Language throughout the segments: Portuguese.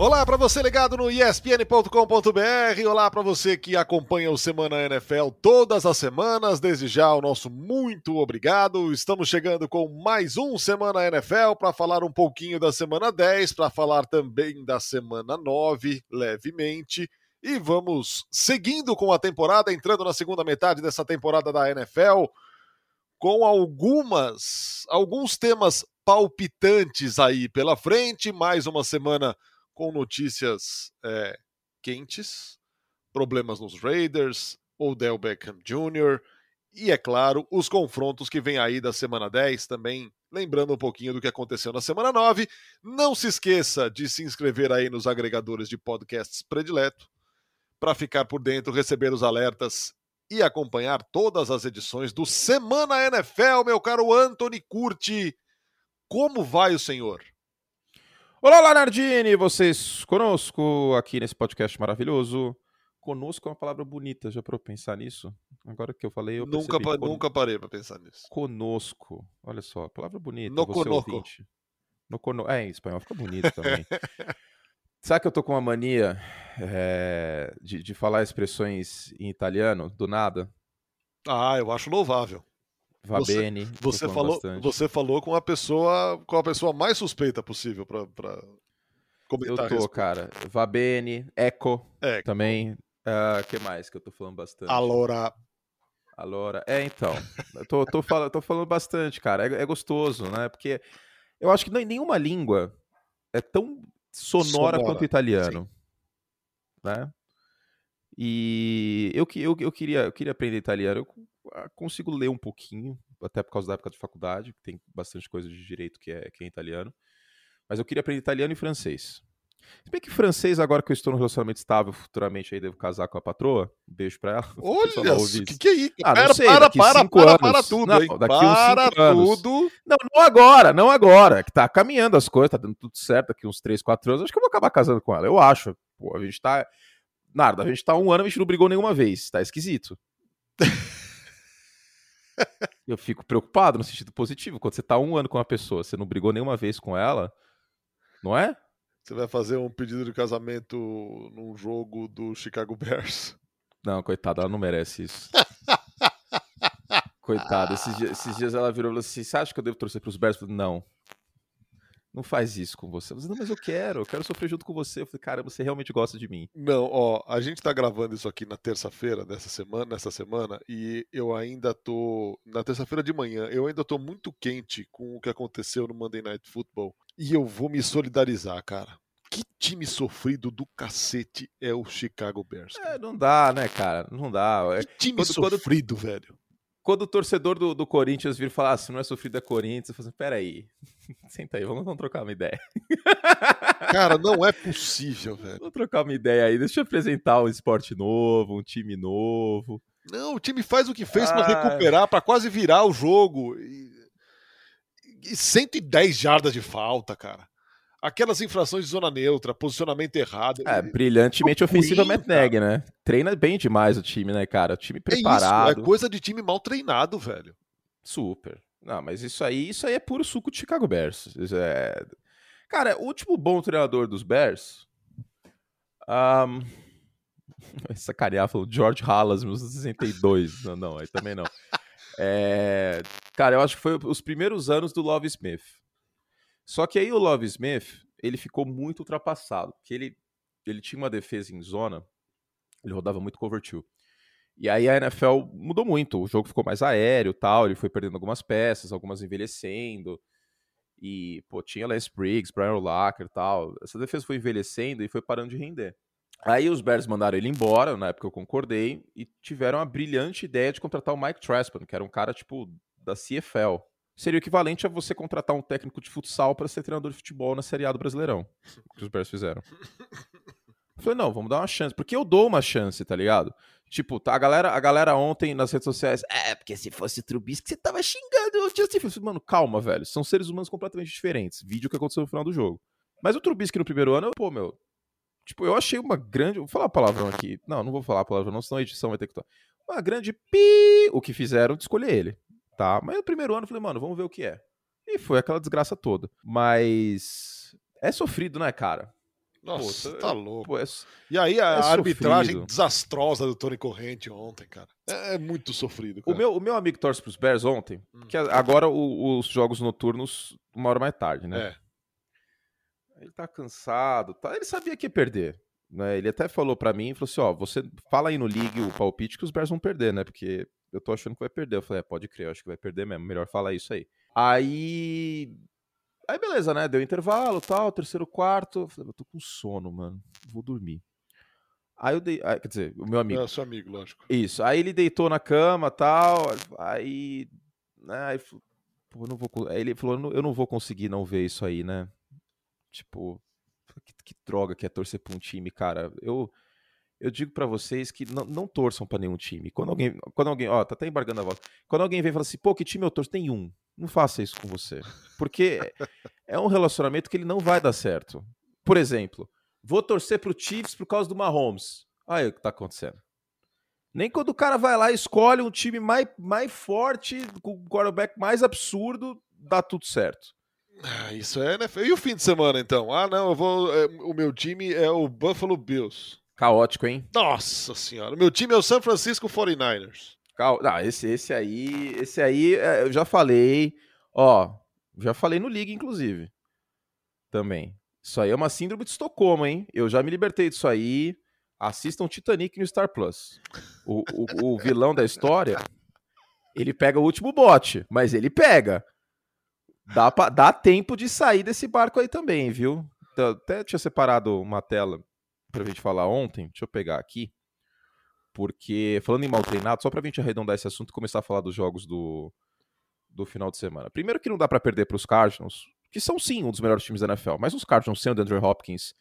Olá para você ligado no espn.com.br, olá para você que acompanha o Semana NFL todas as semanas, desde já o nosso muito obrigado. Estamos chegando com mais um Semana NFL para falar um pouquinho da semana 10, para falar também da semana 9, levemente. E vamos seguindo com a temporada, entrando na segunda metade dessa temporada da NFL, com algumas alguns temas palpitantes aí pela frente, mais uma semana com notícias é, quentes, problemas nos Raiders, Odell Beckham Jr. e, é claro, os confrontos que vem aí da semana 10 também. Lembrando um pouquinho do que aconteceu na semana 9. Não se esqueça de se inscrever aí nos agregadores de podcasts predileto para ficar por dentro, receber os alertas e acompanhar todas as edições do Semana NFL, meu caro Anthony Curti. Como vai o senhor? Olá, Lanardini! Vocês conosco aqui nesse podcast maravilhoso. Conosco é uma palavra bonita, já para eu pensar nisso? Agora que eu falei, eu nunca, pa nunca parei para pensar nisso. Conosco, olha só, palavra bonita. No conosco. No cono... É, em espanhol fica bonito também. Sabe que eu tô com uma mania é, de, de falar expressões em italiano, do nada? Ah, eu acho louvável. Va você. Você falou, você falou com a pessoa, com a pessoa mais suspeita possível para comentar. Eu tô, cara. Va bene, eco, é, também. O uh, que mais que eu tô falando bastante? Alora. Alora. É, então. eu tô, tô, falando, tô falando bastante, cara. É, é, gostoso, né? Porque eu acho que nenhuma língua é tão sonora, sonora. quanto o italiano. Sim. Né? E eu, eu, eu, queria, eu queria aprender italiano. Eu ah, consigo ler um pouquinho, até por causa da época de faculdade, tem bastante coisa de direito que é, que é italiano. Mas eu queria aprender italiano e francês. Se bem que francês, agora que eu estou num relacionamento estável, futuramente aí devo casar com a patroa. Um beijo pra ela. Olha, o que, que é isso? Ah, sei, para, para, para, anos. para tudo, não, hein? Daqui para uns tudo. Anos. Não, não agora, não agora. Que tá caminhando as coisas, tá dando tudo certo daqui uns 3, 4 anos. Acho que eu vou acabar casando com ela. Eu acho. Pô, a gente tá. Nada, a gente tá um ano, a gente não brigou nenhuma vez. Tá esquisito. eu fico preocupado no sentido positivo. Quando você tá um ano com uma pessoa, você não brigou nenhuma vez com ela, não é? Você vai fazer um pedido de casamento num jogo do Chicago Bears. Não, coitada, ela não merece isso. coitada, esses dias, esses dias, ela virou e falou assim: você acha que eu devo torcer pros Bears? Não. Não faz isso com você. Não, mas eu quero, eu quero sofrer junto com você. Eu falei, cara, você realmente gosta de mim. Não, ó, a gente tá gravando isso aqui na terça-feira dessa semana, nessa semana, e eu ainda tô. Na terça-feira de manhã, eu ainda tô muito quente com o que aconteceu no Monday Night Football. E eu vou me solidarizar, cara. Que time sofrido do cacete é o Chicago Bears? Cara? É, não dá, né, cara? Não dá. Que time quando, sofrido, quando... velho quando o torcedor do, do Corinthians vir falar, ah, se não é sofrido é Corinthians, eu falo assim, peraí, senta aí, vamos, vamos trocar uma ideia. Cara, não é possível, velho. Vamos trocar uma ideia aí, deixa eu apresentar um esporte novo, um time novo. Não, o time faz o que fez ah. para recuperar, para quase virar o jogo. E, e 110 jardas de falta, cara aquelas infrações de zona neutra, posicionamento errado. É, brilhantemente ofensiva Matt Neg, né? Treina bem demais o time, né, cara? O time preparado. É, isso, é coisa de time mal treinado, velho. Super. Não, mas isso aí, isso aí é puro suco de Chicago Bears. É... Cara, o último bom treinador dos Bears. Um... Sacanear falou George Halas, 1962. não, não, aí também não. É... Cara, eu acho que foi os primeiros anos do Love Smith. Só que aí o Love Smith, ele ficou muito ultrapassado, porque ele, ele tinha uma defesa em zona, ele rodava muito cover two. E aí a NFL mudou muito, o jogo ficou mais aéreo tal, ele foi perdendo algumas peças, algumas envelhecendo. E, pô, tinha Les Briggs, Brian Urlacher e tal. Essa defesa foi envelhecendo e foi parando de render. Aí os Bears mandaram ele embora, na época eu concordei, e tiveram a brilhante ideia de contratar o Mike Traspan, que era um cara, tipo, da CFL seria o equivalente a você contratar um técnico de futsal para ser treinador de futebol na Série A do Brasileirão. que os Bears fizeram. Eu falei, não, vamos dar uma chance. Porque eu dou uma chance, tá ligado? Tipo, tá, a, galera, a galera ontem nas redes sociais, é, porque se fosse Trubisky, você tava xingando o Justin Fields. Mano, calma, velho. São seres humanos completamente diferentes. Vídeo que aconteceu no final do jogo. Mas o Trubisky no primeiro ano, pô, meu. Tipo, eu achei uma grande. Vou falar palavrão aqui. Não, não vou falar palavrão, não, senão a edição vai ter que. Uma grande pi. O que fizeram de escolher ele tá. Mas no primeiro ano eu falei, mano, vamos ver o que é. E foi aquela desgraça toda. Mas é sofrido, né, cara? Nossa, pô, tá, louco. Pô, é, e aí a é arbitragem sofrido. desastrosa do Tony Corrente ontem, cara. É, é muito sofrido. Cara. O, meu, o meu amigo torce pros Bears ontem, hum. que agora o, os jogos noturnos uma hora mais tarde, né? É. Ele tá cansado, tá? Ele sabia que ia perder. Né? Ele até falou para mim, falou assim, ó, você fala aí no League o palpite que os Bears vão perder, né? Porque eu tô achando que vai perder. Eu falei, é, pode crer, eu acho que vai perder mesmo. Melhor falar isso aí. Aí Aí beleza, né? Deu intervalo, tal, terceiro, quarto. Eu falei, eu tô com sono, mano. Vou dormir. Aí eu dei. Aí, quer dizer, o meu amigo. É, seu amigo, lógico. Isso. Aí ele deitou na cama tal. Aí. Né, aí pô, não vou, aí ele falou: eu não vou conseguir não ver isso aí, né? Tipo, que, que droga que é torcer pra um time, cara. Eu. Eu digo para vocês que não, não torçam para nenhum time. Quando alguém, quando alguém, ó, tá até embargando a voz. Quando alguém vem e fala assim, pô, que time eu torço? Tem um. Não faça isso com você. Porque é um relacionamento que ele não vai dar certo. Por exemplo, vou torcer pro Chiefs por causa do Mahomes. Aí o que tá acontecendo. Nem quando o cara vai lá e escolhe um time mais, mais forte, com o quarterback mais absurdo, dá tudo certo. Ah, isso é, né? E o fim de semana, então? Ah, não, eu vou. É, o meu time é o Buffalo Bills. Caótico, hein? Nossa senhora. Meu time é o San Francisco 49ers. Não, esse, esse aí, esse aí é, eu já falei, ó, já falei no Liga, inclusive, também. Isso aí é uma síndrome de Estocolmo, hein? Eu já me libertei disso aí. Assistam Titanic no Star Plus. O, o, o vilão da história, ele pega o último bote, mas ele pega. Dá, pra, dá tempo de sair desse barco aí também, viu? Até tinha separado uma tela pra gente falar ontem. Deixa eu pegar aqui. Porque, falando em mal treinado, só pra gente arredondar esse assunto e começar a falar dos jogos do, do final de semana. Primeiro que não dá para perder para os Cardinals, que são sim um dos melhores times da NFL, mas os Cardinals sem o DeAndre Hopkins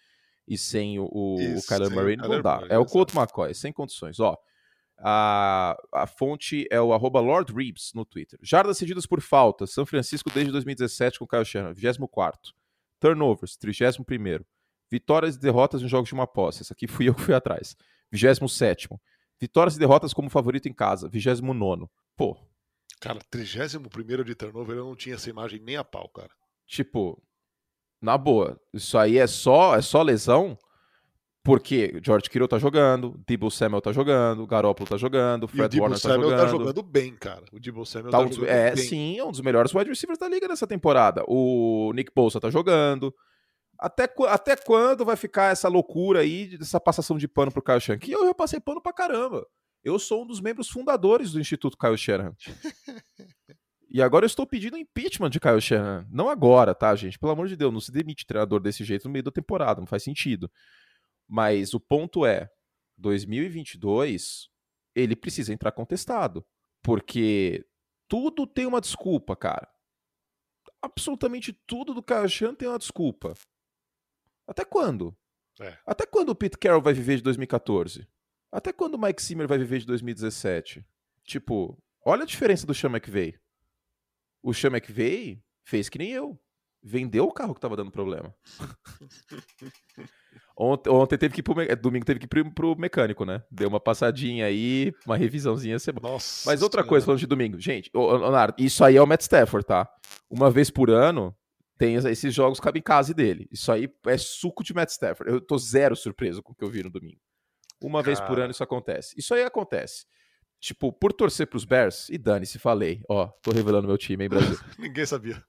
e sem o, o, Isso, o Kyler Murray não dá. é o Colt McCoy, sem condições. Ó, a, a fonte é o arroba Lord Reeves no Twitter. Jardas cedidas por falta, São Francisco desde 2017 com o Kyle Shanahan, 24 Turnovers, 31 Vitórias e derrotas em jogos de uma posse. Essa aqui fui eu que fui atrás. 27 Vitórias e derrotas como favorito em casa, 29. Pô. Cara, 31 de turnover eu não tinha essa imagem nem a pau, cara. Tipo, na boa, isso aí é só, é só lesão, porque George Kittle tá jogando, Debo Samuel tá jogando, Garoppolo tá jogando, Fred Warner tá jogando. O tá jogando bem, cara. O Debo Samuel tá, tá jogando é, bem. sim, é um dos melhores wide receivers da liga nessa temporada. O Nick Bosa tá jogando. Até, até quando vai ficar essa loucura aí, dessa passação de pano pro Kyle Shanahan? Que eu, eu passei pano pra caramba. Eu sou um dos membros fundadores do Instituto Kyle Shanahan. e agora eu estou pedindo impeachment de Kyle Shanahan. Não agora, tá, gente? Pelo amor de Deus, não se demite treinador desse jeito no meio da temporada, não faz sentido. Mas o ponto é, 2022, ele precisa entrar contestado. Porque tudo tem uma desculpa, cara. Absolutamente tudo do Kyle Shanahan tem uma desculpa. Até quando? É. Até quando o Pete Carroll vai viver de 2014? Até quando o Mike Zimmer vai viver de 2017? Tipo, olha a diferença do Sean McVay. O Sean McVay fez que nem eu. Vendeu o carro que tava dando problema. ontem, ontem, teve que ir pro, domingo teve que ir pro, pro, mecânico, né? Deu uma passadinha aí, uma revisãozinha. Nossa, Mas outra coisa, falando de domingo. Gente, Leonardo, isso aí é o Matt Stafford, tá? Uma vez por ano, tem esses jogos cabem em casa dele. Isso aí é suco de Matt Stafford. Eu tô zero surpreso com o que eu vi no domingo. Uma Cara. vez por ano isso acontece. Isso aí acontece. Tipo, por torcer pros Bears, e dane-se, falei. Ó, tô revelando meu time, hein, Brasil. Ninguém sabia.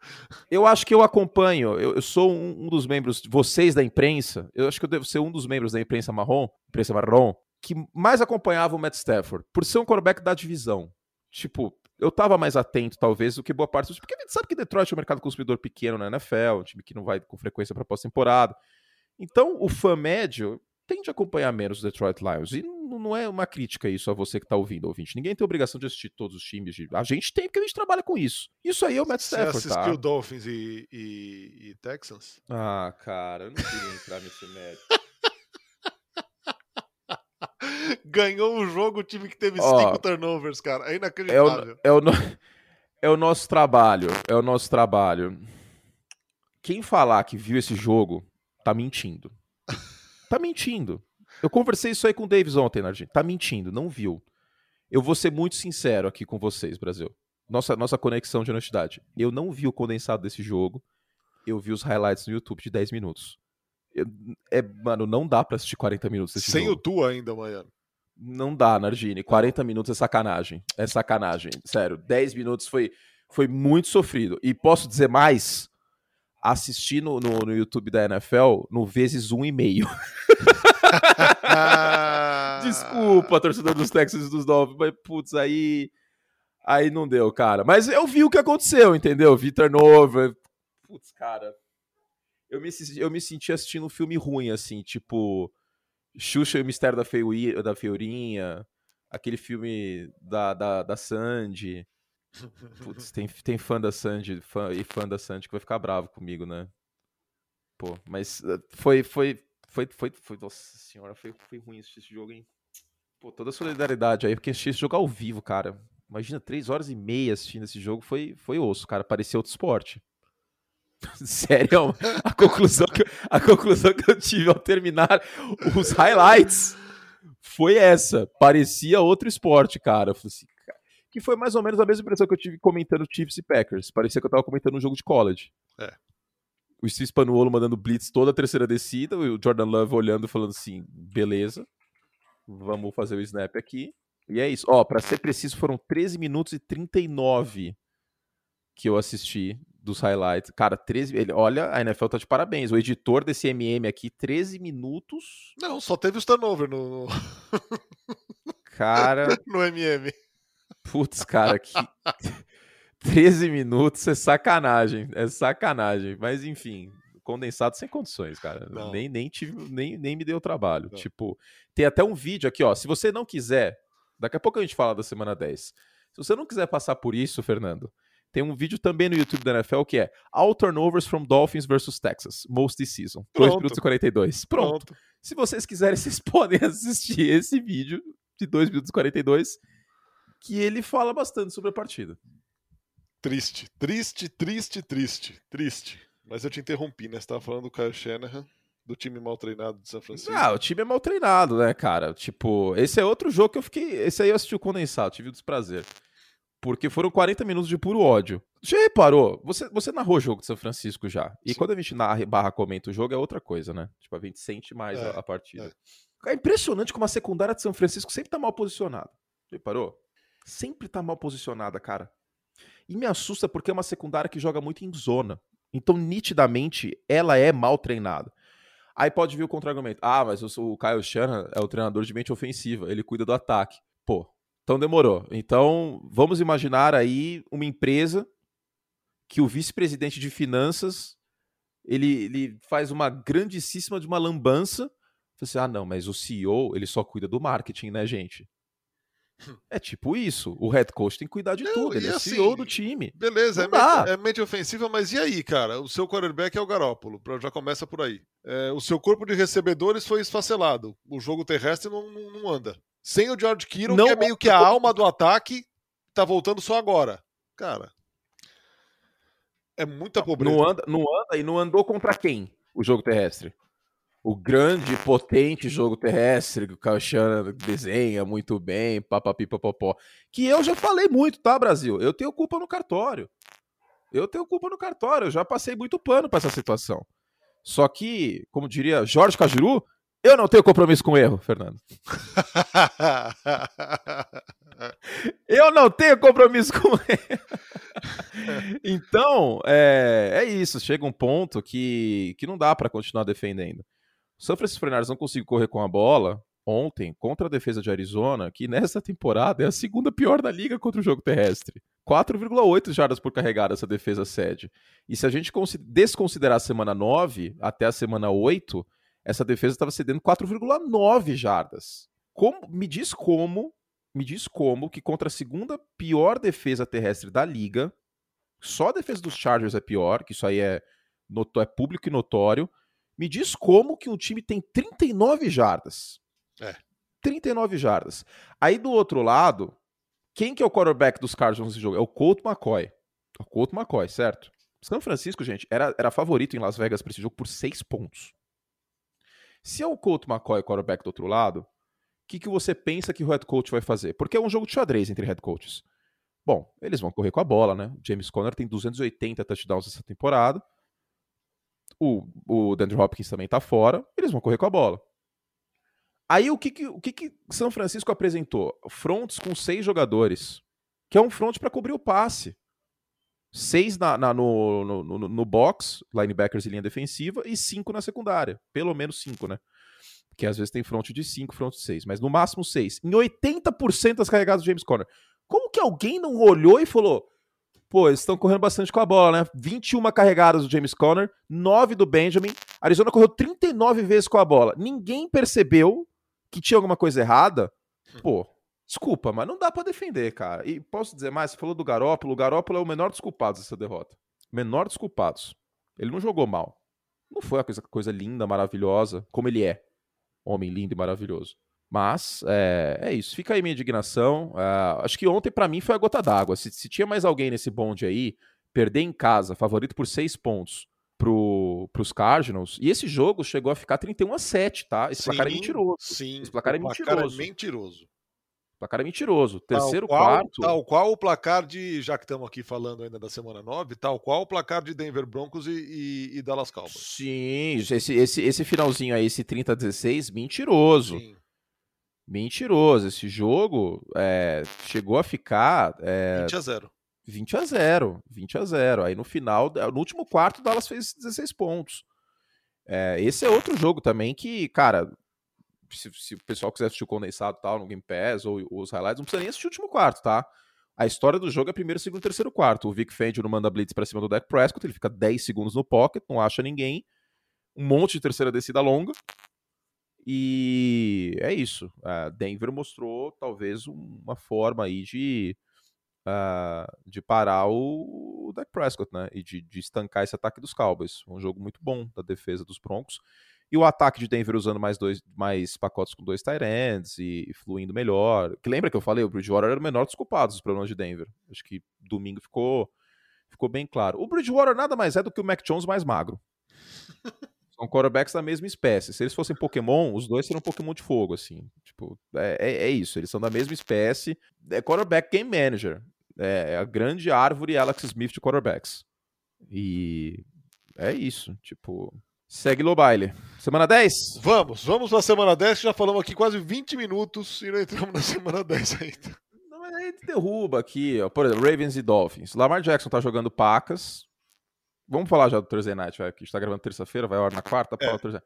Eu acho que eu acompanho, eu, eu sou um, um, dos membros, vocês da imprensa, eu acho que eu devo ser um dos membros da imprensa marrom, imprensa marrom, que mais acompanhava o Matt Stafford, por ser um quarterback da divisão. Tipo, eu tava mais atento, talvez, do que boa parte dos. Porque a gente sabe que Detroit é um mercado consumidor pequeno na NFL, um time que não vai com frequência para pós-temporada. Então, o fã médio tende a acompanhar menos os Detroit Lions. E não é uma crítica isso a você que tá ouvindo, ouvinte. Ninguém tem obrigação de assistir todos os times. De... A gente tem, porque a gente trabalha com isso. Isso aí é o Matt Stafford, Você assistiu tá? Dolphins e, e, e Texans? Ah, cara, eu não queria entrar nesse mérito. ganhou o jogo o time que teve Ó, cinco turnovers, cara. É inacreditável. É o, é, o, é o nosso trabalho. É o nosso trabalho. Quem falar que viu esse jogo tá mentindo. Tá mentindo. Eu conversei isso aí com o Davis ontem, Nardinho. Tá mentindo, não viu. Eu vou ser muito sincero aqui com vocês, Brasil. Nossa, nossa conexão de honestidade. Eu não vi o condensado desse jogo. Eu vi os highlights no YouTube de 10 minutos. É, mano, não dá pra assistir 40 minutos desse Sem jogo. o Tu ainda, Miami. Não dá, Nardini. 40 minutos é sacanagem. É sacanagem. Sério, 10 minutos foi, foi muito sofrido. E posso dizer mais? Assisti no, no, no YouTube da NFL no vezes um e meio. Desculpa, torcedor dos Texans e dos Dolphins, mas putz, aí. Aí não deu, cara. Mas eu vi o que aconteceu, entendeu? Vi turnover. Putz, cara. Eu me, eu me senti assistindo um filme ruim, assim, tipo. Xuxa e o Mistério da, Feui, da. Aquele filme da, da, da Sandy. Putz, tem, tem fã da Sandy fã, e fã da Sandy que vai ficar bravo comigo, né? Pô, mas eh, foi, foi, foi, foi, foi nossa senhora, foi, foi ruim esse jogo, hein? Pô, toda a solidariedade aí, porque assistir esse jogo ao vivo, cara. Imagina, três horas e meia assistindo esse jogo, foi, foi osso, cara, parecia outro esporte. Sério, a conclusão, que, a conclusão que eu tive ao terminar os highlights foi essa. Parecia outro esporte, cara. Eu falei assim, que foi mais ou menos a mesma impressão que eu tive comentando Chiefs e Packers. Parecia que eu tava comentando um jogo de college. É. O Steve Spanuolo mandando blitz toda a terceira descida, o Jordan Love olhando e falando assim, beleza, vamos fazer o snap aqui. E é isso. Ó, pra ser preciso, foram 13 minutos e 39 que eu assisti dos highlights. Cara, 13. Ele, olha, a NFL tá de parabéns. O editor desse MM aqui, 13 minutos. Não, só teve os turnover no. Cara. no MM. Putz, cara, que. 13 minutos é sacanagem. É sacanagem. Mas enfim, condensado sem condições, cara. Nem, nem, tive, nem, nem me deu trabalho. Não. Tipo, tem até um vídeo aqui, ó. Se você não quiser, daqui a pouco a gente fala da semana 10. Se você não quiser passar por isso, Fernando, tem um vídeo também no YouTube da NFL que é All Turnovers from Dolphins versus Texas, Most this Season. 2 minutos e 42. Pronto. Pronto. Se vocês quiserem, vocês podem assistir esse vídeo de 2 minutos e 42 que ele fala bastante sobre a partida. Triste, triste, triste, triste, triste. Mas eu te interrompi, né? Você tava falando do Kyle Shanahan, do time mal treinado de São Francisco. Ah, o time é mal treinado, né, cara? Tipo, esse é outro jogo que eu fiquei. Esse aí eu assisti o condensado, tive o desprazer. Porque foram 40 minutos de puro ódio. Já reparou? Você, você narrou o jogo de São Francisco já. E Sim. quando a gente narra barra comenta o jogo é outra coisa, né? Tipo, a gente sente mais é, a, a, partida. É. é impressionante como a secundária de São Francisco sempre tá mal posicionada. Reparou? Sempre tá mal posicionada, cara. E me assusta porque é uma secundária que joga muito em zona. Então, nitidamente, ela é mal treinada. Aí pode vir o contra-argumento. Ah, mas o Kyle Shanahan é o treinador de mente ofensiva, ele cuida do ataque. Pô, então demorou. Então, vamos imaginar aí uma empresa que o vice-presidente de finanças ele, ele faz uma grandíssima de uma lambança. Você, ah, não, mas o CEO, ele só cuida do marketing, né, gente? É tipo isso. O head coach tem que cuidar de não, tudo. Ele é assim, CEO do time. Beleza, é mente, é mente, ofensiva, mas e aí, cara? O seu quarterback é o Garópolo. Já começa por aí. É, o seu corpo de recebedores foi esfacelado. O jogo terrestre não, não, não anda. Sem o George Kittle, não, que é meio que a alma do ataque, tá voltando só agora. Cara. É muita pobreza. Não anda, não anda e não andou contra quem? O jogo terrestre o grande, potente jogo terrestre que o Kyle desenha muito bem, papapi, papapó. Que eu já falei muito, tá, Brasil? Eu tenho culpa no cartório. Eu tenho culpa no cartório, eu já passei muito pano para essa situação. Só que, como diria Jorge Cajuru, eu não tenho compromisso com o erro, Fernando. eu não tenho compromisso com erro. então, é, é isso. Chega um ponto que, que não dá para continuar defendendo. O San Francisco 49 não conseguiu correr com a bola ontem contra a defesa de Arizona, que nessa temporada é a segunda pior da liga contra o jogo terrestre. 4,8 jardas por carregada essa defesa cede. E se a gente desconsiderar a semana 9 até a semana 8, essa defesa estava cedendo 4,9 jardas. Como, me diz como, me diz como que contra a segunda pior defesa terrestre da liga, só a defesa dos Chargers é pior, que isso aí é, é público e notório, me diz como que um time tem 39 jardas. É. 39 jardas. Aí do outro lado, quem que é o quarterback dos Cardinals nesse jogo? É o Colt McCoy. É o Colt McCoy, certo? São Francisco, gente, era, era favorito em Las Vegas para esse jogo por 6 pontos. Se é o Colt McCoy o quarterback do outro lado, o que, que você pensa que o head coach vai fazer? Porque é um jogo de xadrez entre head coaches. Bom, eles vão correr com a bola, né? James Conner tem 280 touchdowns essa temporada o, o Andrew Hopkins também tá fora, eles vão correr com a bola. Aí o que que, o que que São Francisco apresentou? Fronts com seis jogadores, que é um front para cobrir o passe. Seis na, na no, no, no, no, box, linebackers e linha defensiva, e cinco na secundária. Pelo menos cinco, né? Porque às vezes tem front de cinco, front de seis, mas no máximo seis. Em 80% das carregadas do James Conner. Como que alguém não olhou e falou: pô, eles estão correndo bastante com a bola, né? 21 carregadas do James Conner, 9 do Benjamin. Arizona correu 39 vezes com a bola. Ninguém percebeu que tinha alguma coisa errada. Pô, desculpa, mas não dá para defender, cara. E posso dizer mais, você falou do Garópolo, o Garópolo é o menor dos culpados dessa derrota. Menor dos culpados. Ele não jogou mal. Não foi uma coisa, coisa linda, maravilhosa, como ele é. Homem lindo e maravilhoso. Mas é, é, isso. Fica aí minha indignação. Uh, acho que ontem, para mim, foi a gota d'água. Se, se, tinha mais alguém nesse bonde aí, perder em casa, favorito por seis pontos pro, pros Cardinals, e esse jogo chegou a ficar 31 a 7, tá? Esse sim, placar é mentiroso. Sim, esse placar é mentiroso. Placar é mentiroso. Placar é mentiroso. Terceiro, tal qual, quarto. Tal qual o placar de. Já que estamos aqui falando ainda da semana 9, tal qual o placar de Denver Broncos e, e, e Dallas Cowboys. Sim, esse, esse, esse finalzinho aí, esse 30 a 16, mentiroso. Sim. Mentiroso. Esse jogo é, chegou a ficar. É, 20 a 0. 20 a 0. 20 a 0. Aí no final, no último quarto, o Dallas fez 16 pontos. É, esse é outro jogo também que, cara, se, se, o pessoal quiser assistir o condensado tal, no Game Pass ou, ou, os highlights, não precisa nem assistir o último quarto, tá? A história do jogo é primeiro, segundo, terceiro, quarto. O Vic Fangio não manda blitz para cima do Dak Prescott, ele fica 10 segundos no pocket, não acha ninguém. Um monte de terceira descida longa. E é isso. A Denver mostrou talvez uma forma aí de, uh, de parar o, o Dak Prescott, né? E de, de estancar esse ataque dos Cowboys. Um jogo muito bom da defesa dos Broncos. E o ataque de Denver usando mais dois mais pacotes com dois tight ends e, e fluindo melhor. Que lembra que eu falei, o Bridgewater era o menor dos culpados dos problemas de Denver. Acho que domingo ficou ficou bem claro. O Bridgewater nada mais é do que o Mac Jones mais magro. São quarterbacks da mesma espécie. Se eles fossem Pokémon, os dois seriam Pokémon de fogo, assim. Tipo, é, é, é isso. Eles são da mesma espécie. É quarterback game manager. É, é a grande árvore Alex Smith de quarterbacks. E é isso. Tipo, segue baile. Semana 10? Vamos, vamos na semana 10, já falamos aqui quase 20 minutos e não entramos na semana 10 ainda. Não, mas aí derruba aqui, ó. Por exemplo, Ravens e Dolphins. Lamar Jackson tá jogando pacas, Vamos falar já do Thursday Night, vai, que a gente tá gravando terça-feira, vai hora na quarta, é. Thursday.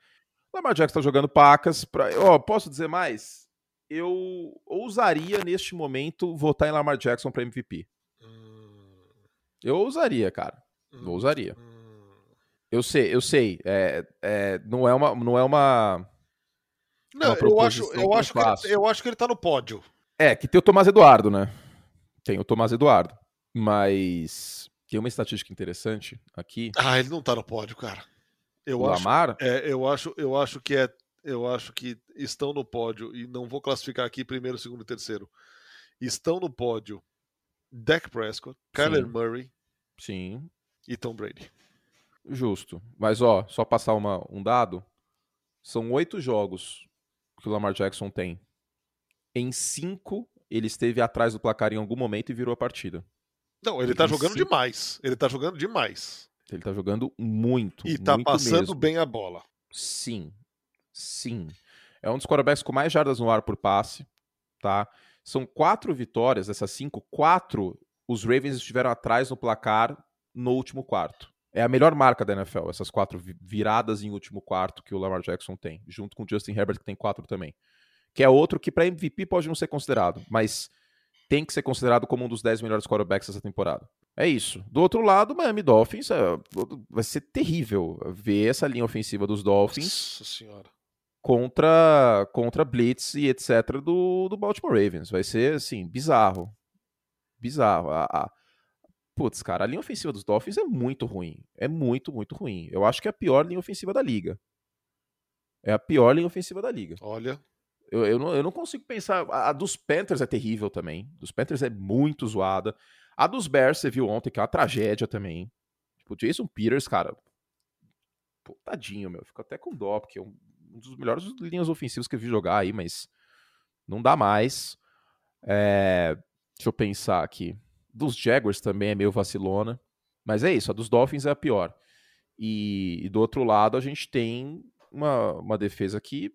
O Lamar Jackson tá jogando pacas. Pra... Ó, posso dizer mais? Eu ousaria, neste momento, votar em Lamar Jackson para MVP. Hum. Eu ousaria, cara. Hum. Ousaria. Hum. Eu sei, eu sei. É, é, não é uma. Não, é uma, não uma eu, acho, eu, acho que ele, eu acho que ele tá no pódio. É, que tem o Tomás Eduardo, né? Tem o Tomás Eduardo. Mas tem uma estatística interessante aqui. Ah, ele não tá no pódio, cara. Eu o acho, Lamar? É, eu acho, eu acho que é, eu acho que estão no pódio e não vou classificar aqui primeiro, segundo e terceiro. Estão no pódio Dak Prescott, Kyler Murray, sim, e Tom Brady. Justo. Mas ó, só passar uma, um dado, são oito jogos que o Lamar Jackson tem. Em cinco ele esteve atrás do placar em algum momento e virou a partida. Não, ele tá jogando demais. Ele tá jogando demais. Ele tá jogando muito. E tá muito passando mesmo. bem a bola. Sim. Sim. É um dos quarterbacks com mais jardas no ar por passe, tá? São quatro vitórias, dessas cinco, quatro os Ravens estiveram atrás no placar no último quarto. É a melhor marca da NFL, essas quatro viradas em último quarto que o Lamar Jackson tem, junto com o Justin Herbert, que tem quatro também. Que é outro que para MVP pode não ser considerado, mas tem que ser considerado como um dos 10 melhores quarterbacks dessa temporada. É isso. Do outro lado, Miami Dolphins é, vai ser terrível ver essa linha ofensiva dos Dolphins Nossa senhora. contra contra blitz e etc do, do Baltimore Ravens. Vai ser assim bizarro, bizarro. A, a... Putz, cara, a linha ofensiva dos Dolphins é muito ruim. É muito, muito ruim. Eu acho que é a pior linha ofensiva da liga. É a pior linha ofensiva da liga. Olha, eu, eu, não, eu não consigo pensar. A, a, dos Panthers é terrível também. Dos Panthers é muito zoada. A dos Bears, você viu ontem, que é uma tragédia também. Tipo, Jason Peters, cara. Pô, tadinho, meu. Fico até com dó, porque é um, um dos melhores linhas ofensivas que eu vi jogar aí, mas não dá mais. É, deixa eu pensar aqui. Dos Jaguars também é meio vacilona. Mas é isso, a dos Dolphins é a pior. E, e do outro lado, a gente tem uma, uma defesa que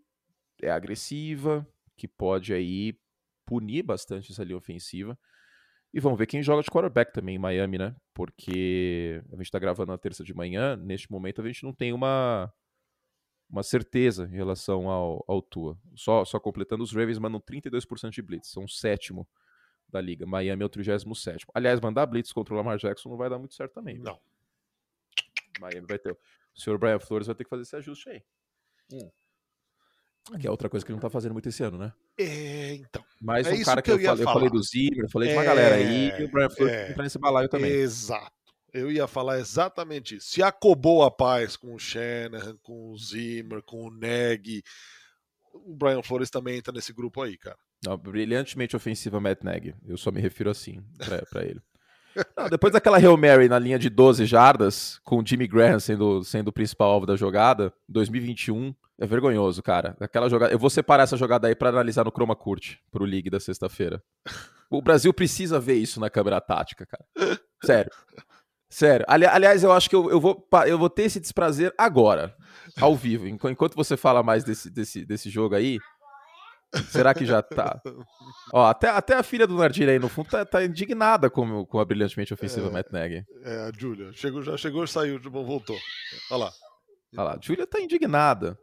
é agressiva, que pode aí punir bastante essa linha ofensiva. E vamos ver quem joga de quarterback também em Miami, né? Porque a gente está gravando na terça de manhã, neste momento a gente não tem uma, uma certeza em relação ao, ao Tua. Só, só completando, os Ravens mandam 32% de blitz, são sétimo da liga. Miami é o 37. Aliás, mandar blitz contra o Lamar Jackson não vai dar muito certo também. Não. Miami vai ter. O senhor Brian Flores vai ter que fazer esse ajuste aí. Hum. Que é outra coisa que ele não tá fazendo muito esse ano, né? É, então. Mas É um cara que que, eu eu, falei, eu falei do Zimmer, eu falei de uma É, galera aí, e o Brian Flores é. entra nesse balaio também. Exato. Eu ia falar exatamente isso. Se acobou a paz com o Shanahan, com o Zimmer, com o Neg, o Brian Flores também entra nesse grupo aí, cara. Não, brilhantemente ofensiva Matt Nagy. Eu só me refiro assim pra, pra ele. Não, depois daquela Hail Mary na linha de 12 jardas, com o Jimmy Graham sendo, sendo o principal alvo da jogada, 2021, é vergonhoso, cara. Aquela jogada, eu vou separar essa jogada aí pra analisar no Chroma Curte, pro League da sexta-feira. O Brasil precisa ver isso na câmera tática, cara. Sério. Sério. Ali- aliás, eu acho que eu, eu, vou, eu vou ter esse desprazer agora, ao vivo. Enqu- Enquanto você fala mais desse, desse, desse jogo aí, será que já tá? Ó, até, até a filha do Nardir aí no fundo tá, tá indignada com, com a brilhantemente ofensiva É. Matt Nagy. É, a Júlia. Chegou, já chegou, saiu, voltou. Olha lá. Olha lá, a Júlia tá indignada.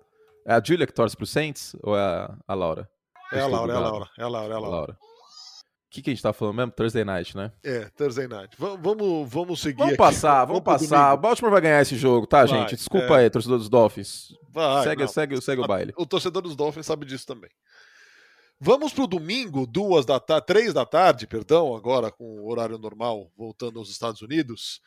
É a Júlia que torce pro Saints ou é a, a Laura? É a Laura, é a. Laura, é a Laura, é a Laura. Laura. O que, que a gente tá falando mesmo? Thursday Night, né? É, Thursday Night. Va- Vamos, vamos seguir Vamos aqui. passar, vamos pro passar. O. Baltimore vai ganhar esse jogo, tá, Vai, gente? Desculpa é. aí, torcedor dos Dolphins. Vai, segue, não. segue, segue o baile. O torcedor dos Dolphins sabe disso também. Vamos pro domingo, duas da tarde, três da tarde, perdão, agora com o horário normal, voltando aos Estados Unidos.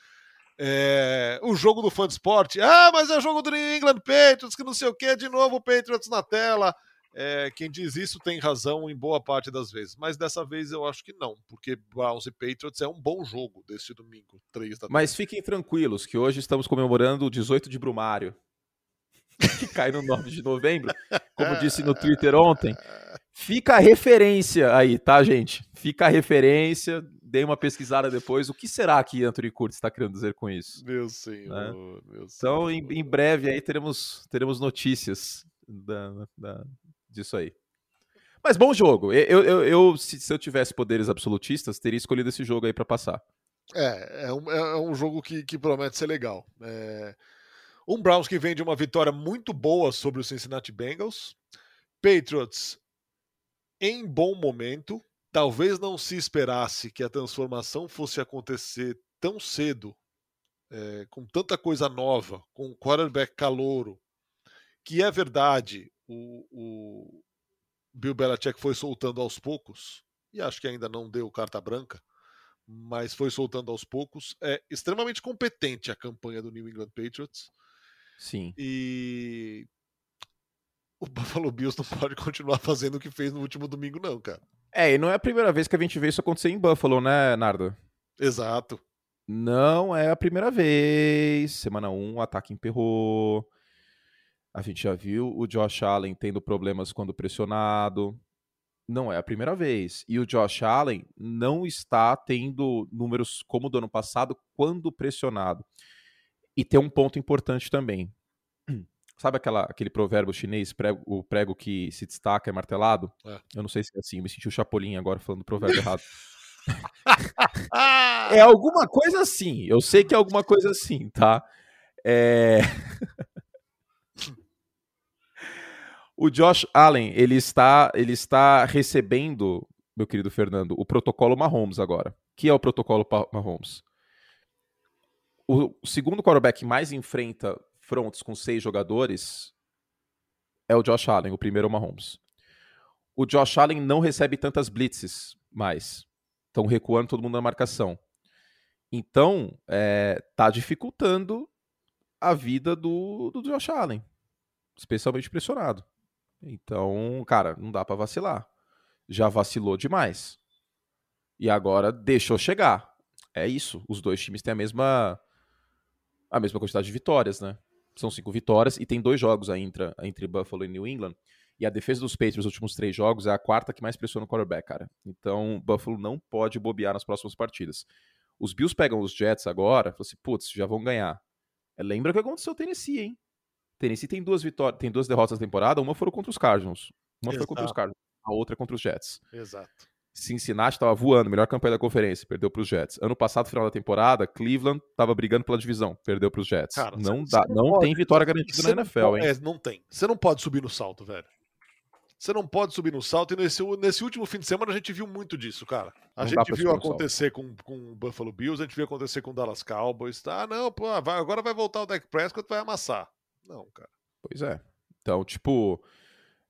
É, o jogo do fã de esporte. Ah, mas é o jogo do New England Patriots, que não sei o que, de novo o Patriots na tela. É, quem diz isso tem razão em boa parte das vezes, mas dessa vez eu acho que não, porque Browns e Patriots é um bom jogo deste domingo, três da tarde. Mas fiquem tranquilos, que hoje estamos comemorando o 18 de Brumário, que cai no 9 de novembro. Como disse no Twitter ontem. Fica a referência aí, tá, gente? Fica a referência. Dei uma pesquisada depois. O que será que Anthony Curtis está querendo dizer com isso? Meu senhor, né? meu Então, senhor. em, em breve aí teremos, teremos notícias da- da- disso aí. Mas bom jogo. Eu, eu, eu- se, se eu tivesse poderes absolutistas, teria escolhido esse jogo aí para passar. É, é um, é um jogo que, que promete ser legal. É, um Browns que vem de uma vitória muito boa sobre o Cincinnati Bengals. Patriots em bom momento. Talvez não se esperasse que a transformação fosse acontecer tão cedo, é, com tanta coisa nova, com um quarterback calouro, que é verdade, o, o Bill Belichick foi soltando aos poucos, e acho que ainda não deu carta branca, mas foi soltando aos poucos. É extremamente competente a campanha do New England Patriots. Sim. E o Buffalo Bills não pode continuar fazendo o que fez no último domingo, não, cara. É, e não é a primeira vez que a gente vê isso acontecer em Buffalo, né, Nardo? Exato. Não é a primeira vez. Semana 1, o ataque emperrou. A gente já viu o Josh Allen tendo problemas quando pressionado. Não é a primeira vez. E o Josh Allen não está tendo números como do ano passado quando pressionado. E tem um ponto importante também. Sabe aquela, aquele provérbio chinês, prego- o prego que se destaca é martelado? É. Eu não sei se é assim, eu me senti o Chapolin agora falando o provérbio errado. É alguma coisa assim. Eu sei que é alguma coisa assim, tá? É... o Josh Allen, ele está, ele está recebendo, meu querido Fernando, o protocolo Mahomes agora. Que é o protocolo Mahomes? O segundo quarterback mais enfrenta fronts com seis jogadores é o Josh Allen, o primeiro Mahomes. O Josh Allen não recebe tantas blitzes mais. Estão recuando todo mundo na marcação. Então, é, tá dificultando a vida do, do Josh Allen. Especialmente pressionado. Então, cara, não dá pra vacilar. Já vacilou demais. E agora deixou chegar. É isso. Os dois times têm a mesma a mesma quantidade de vitórias, né? São cinco vitórias e tem dois jogos aí entre, entre Buffalo e New England. E a defesa dos Patriots nos últimos três jogos é a quarta que mais pressiona o quarterback, cara. Então, Buffalo não pode bobear nas próximas partidas. Os Bills pegam os Jets agora, falam assim, putz, já vão ganhar. lembra o que aconteceu o Tennessee, hein? Tennessee tem duas vitórias, tem duas derrotas na temporada, uma foram contra os Cardinals, uma Exato. foi contra os Cardinals, a outra contra os Jets. Exato. Cincinnati estava voando, melhor campanha da conferência, perdeu para os Jets. Ano passado, final da temporada, Cleveland estava brigando pela divisão, perdeu para os Jets. Cara, não dá, não, não pode, tem vitória garantida na NFL, pode, hein? É, não tem. Você não pode subir no salto, velho. Você não pode subir no salto, e nesse, nesse último fim de semana a gente viu muito disso, cara. A não gente viu acontecer com, com o Buffalo Bills, a gente viu acontecer com o Dallas Cowboys. Tá? Ah, não, pô, vai, agora vai voltar o Dak Prescott vai amassar. Não, cara. Pois é. Então, tipo,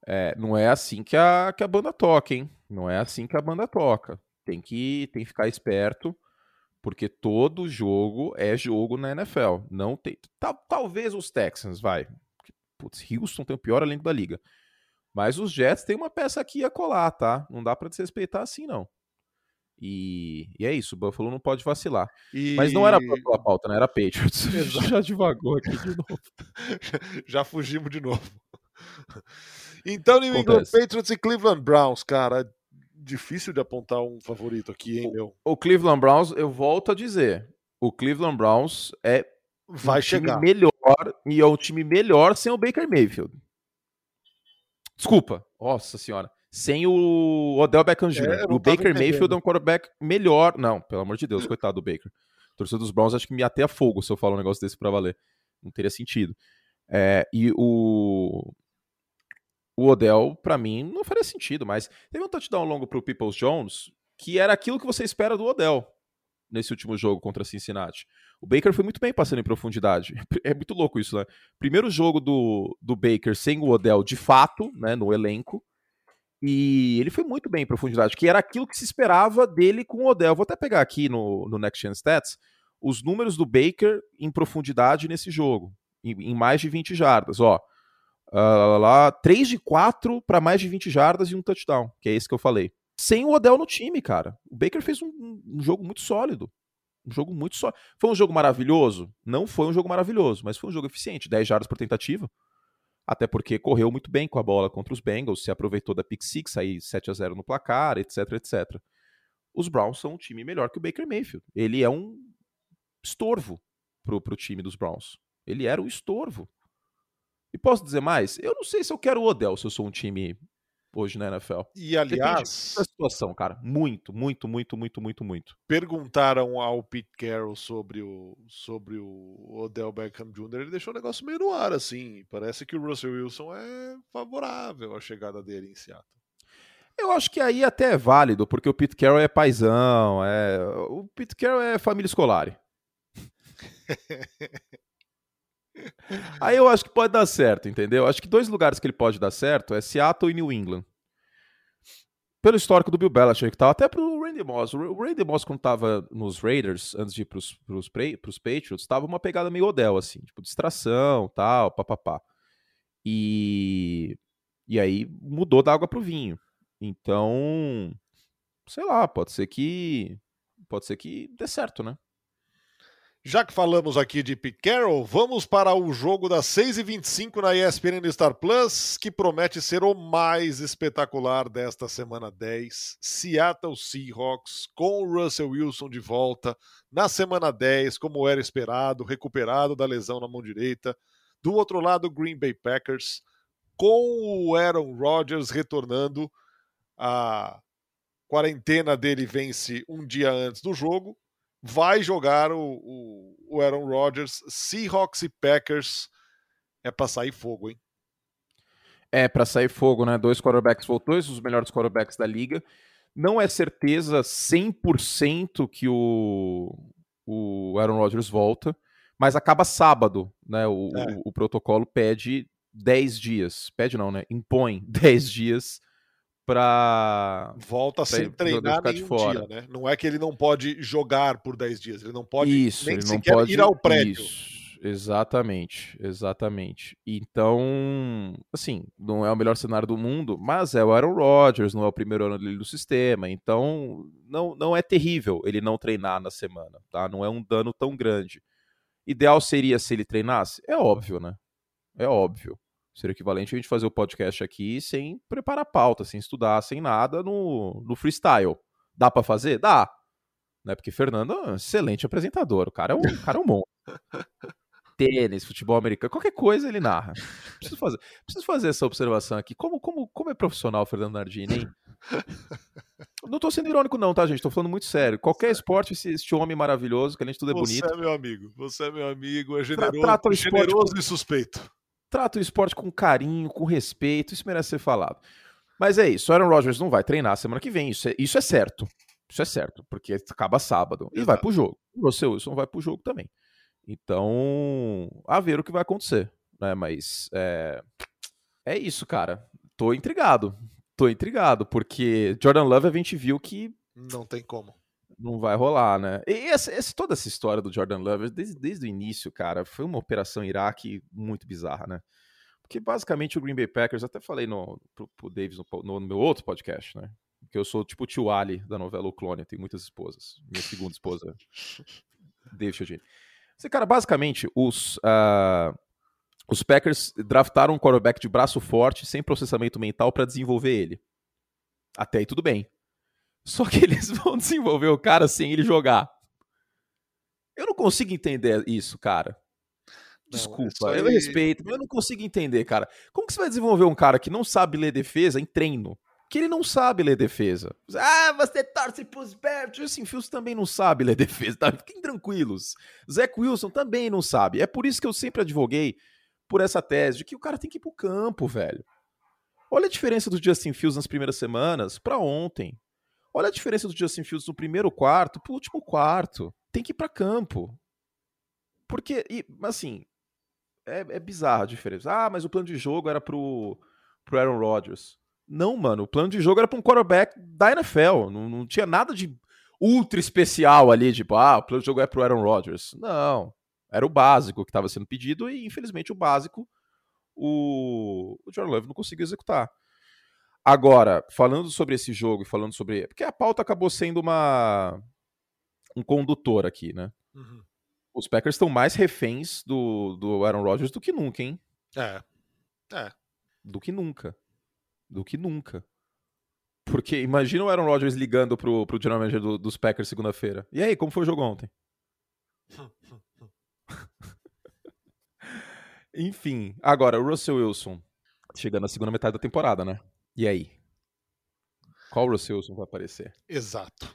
é, não é assim que a, que a banda toca, hein? Não é assim que a banda toca. Tem que, tem que ficar esperto, porque todo jogo é jogo na NFL. Não tem. Tal, talvez os Texans, vai. Putz, Houston tem o pior elenco da liga. Mas os Jets têm uma peça aqui a colar, tá? Não dá para desrespeitar assim, não. E, e, é isso, o Buffalo não pode vacilar. E... Mas não era a pauta, né? Era Patriots. Já devagou aqui de novo. Já fugimos de novo. Então, New England Patriots e Cleveland Browns, cara. Difícil de apontar um favorito aqui, hein, meu? O Cleveland Browns, eu volto a dizer, o Cleveland Browns é vai um chegar melhor e é um time melhor sem o Baker Mayfield. Desculpa, nossa senhora. Sem o Odell Beckham Jr. É, o Baker Mayfield é um quarterback melhor. Não, pelo amor de Deus, coitado do Baker. Torcedor dos Browns acho que me até a fogo se eu falar um negócio desse pra valer. Não teria sentido. É, e o, o Odell, para mim, não faria sentido, mas teve um touchdown longo pro Peoples Jones, que era aquilo que você espera do Odell nesse último jogo contra Cincinnati. O Baker foi muito bem passando em profundidade. É muito louco isso, né? Primeiro jogo do, do Baker sem o Odell de fato, né, no elenco. E ele foi muito bem em profundidade, que era aquilo que se esperava dele com o Odell. Vou até pegar aqui no, no Next Gen Stats os números do Baker em profundidade nesse jogo, em, em mais de 20 jardas. Ó, uh, lá, 3 de 4 para mais de 20 jardas e um touchdown, que é esse que eu falei. Sem o Odell no time, cara. O Baker fez um, um jogo muito sólido. Um jogo muito sólido. Foi um jogo maravilhoso? Não foi um jogo maravilhoso, mas foi um jogo eficiente. 10 jardas por tentativa. Até porque correu muito bem com a bola contra os Bengals, se aproveitou da pick six, aí 7 a 0 no placar, etc, etc. Os Browns são um time melhor que o Baker Mayfield. Ele é um estorvo pro, pro time dos Browns. Ele era um estorvo. E posso dizer mais? Eu não sei se eu quero o Odell se eu sou um time hoje na NFL. E aliás, a situação, cara, muito, muito, muito, muito, muito, muito. Perguntaram ao Pete Carroll sobre o sobre o Odell Beckham Jr. Ele deixou o negócio meio no ar assim. Parece que o Russell Wilson é favorável à chegada dele em Seattle. Eu acho que aí até é válido, porque o Pete Carroll é paizão, é... o Pete Carroll é família escolar. Aí eu acho que pode dar certo, entendeu? Acho que dois lugares que ele pode dar certo é Seattle e New England. Pelo histórico do Bill Belichick e tal, até pro Randy Moss. O Randy Moss, quando tava nos Raiders, antes de ir pros, pros, pros Patriots, tava uma pegada meio Odell, assim, tipo, distração, tal, papapá. E... E aí mudou da água pro vinho. Então, sei lá, pode ser que... Pode ser que dê certo, né? Já que falamos aqui de Pete Carroll, vamos para o jogo das 6h25 na ESPN Star Plus, que promete ser o mais espetacular desta semana 10. Seattle Seahawks com o Russell Wilson de volta na semana 10, como era esperado, recuperado da lesão na mão direita. Do outro lado, Green Bay Packers com o Aaron Rodgers retornando. A quarentena dele vence um dia antes do jogo vai jogar o, o, Aaron Rodgers, Seahawks e Packers. É para sair fogo, hein? É, para sair fogo, né? Dois quarterbacks voltou, os melhores quarterbacks da liga. Não é certeza 100% que o, o Aaron Rodgers volta, mas acaba sábado, né? O, é. o, o protocolo pede 10 dias. Pede não, né? Impõe 10 dias para volta sem treinar nenhum fora. dia, né? Não é que ele não pode jogar por 10 dias, ele não pode isso, nem ele não pode ir ao prédio. Isso, exatamente, exatamente. Então, assim, não é o melhor cenário do mundo, mas é o Aaron Rodgers, não é o primeiro ano dele do sistema, então não, não é terrível ele não treinar na semana, tá? Não é um dano tão grande. Ideal seria se ele treinasse? É óbvio, né? É óbvio. Seria equivalente a gente fazer o podcast aqui sem preparar pauta, sem estudar, sem nada no, no freestyle. Dá para fazer? Dá. Né? Porque Fernando é um excelente apresentador. O cara é um, o cara é um monstro. tênis, futebol americano, qualquer coisa ele narra. Preciso fazer, preciso fazer essa observação aqui. Como, como, como é profissional o Fernando Nardini, hein? Não tô sendo irônico, não, tá, gente? Tô falando muito sério. Qualquer esporte, esse, esse homem maravilhoso, que além de tudo é Você bonito. Você é meu amigo. Você é meu amigo. É generoso, trata o esporte generoso com- e suspeito. Trata o esporte com carinho, com respeito. Isso merece ser falado. Mas é isso. Aaron Rodgers não vai treinar semana que vem. Isso é, isso é certo. Isso é certo. Porque acaba sábado. E Exato. vai pro jogo. O Russell Wilson vai pro jogo também. Então, a ver o que vai acontecer. Né? Mas é, é isso, cara. Tô intrigado. Tô intrigado. Porque Jordan Love a gente viu que Não tem como. Não vai rolar, né? E essa, essa- toda essa história do Jordan Love, desde, desde o início, cara, foi uma operação Iraque muito bizarra, né? Porque basicamente o Green Bay Packers, até falei no, pro, pro Davis no, po- no meu outro podcast, né? Que eu sou tipo o tio Ali da novela O Clone, tenho muitas esposas. Minha segunda esposa, David Chiodini. Esse cara, basicamente, os, ah, os Packers draftaram um quarterback de braço forte, sem processamento mental, pra desenvolver ele. Até aí tudo bem. Só que eles vão desenvolver o cara sem ele jogar. Eu não consigo entender isso, cara. Não, Desculpa, isso eu aí- respeito, mas eu não consigo entender, cara. Como que você vai desenvolver um cara que não sabe ler defesa em treino? Que ele não sabe ler defesa. Ah, você torce pros Bears. Justin Fields também não sabe ler defesa, tá? Fiquem tranquilos. Zach Wilson também não sabe. É por isso que eu sempre advoguei por essa tese de que o cara tem que ir pro campo, velho. Olha a diferença do Justin Fields nas primeiras semanas pra ontem. Olha a diferença do Justin Fields no primeiro quarto pro último quarto. Tem que ir pra campo. Porque, e, assim, é, é bizarra a diferença. Ah, mas o plano de jogo era pro, pro Aaron Rodgers. Não, mano, o plano de jogo era pra um quarterback da NFL. Não, não tinha nada de ultra especial ali, tipo, ah, o plano de jogo é pro Aaron Rodgers. Não. Era o básico que estava sendo pedido e, infelizmente, o básico o, o Jordan Love não conseguiu executar. Agora, falando sobre esse jogo e falando sobre. Porque a pauta acabou sendo uma. um condutor aqui, né? Uhum. Os Packers estão mais reféns do, do Aaron Rodgers do que nunca, hein? É. É. Do que nunca. Do que nunca. Porque imagina o Aaron Rodgers ligando pro, pro general manager do- dos Packers segunda-feira. E aí, como foi o jogo ontem? Enfim, agora, o Russell Wilson. Chegando na segunda metade da temporada, né? E aí? Qual Russell Wilson vai aparecer? Exato.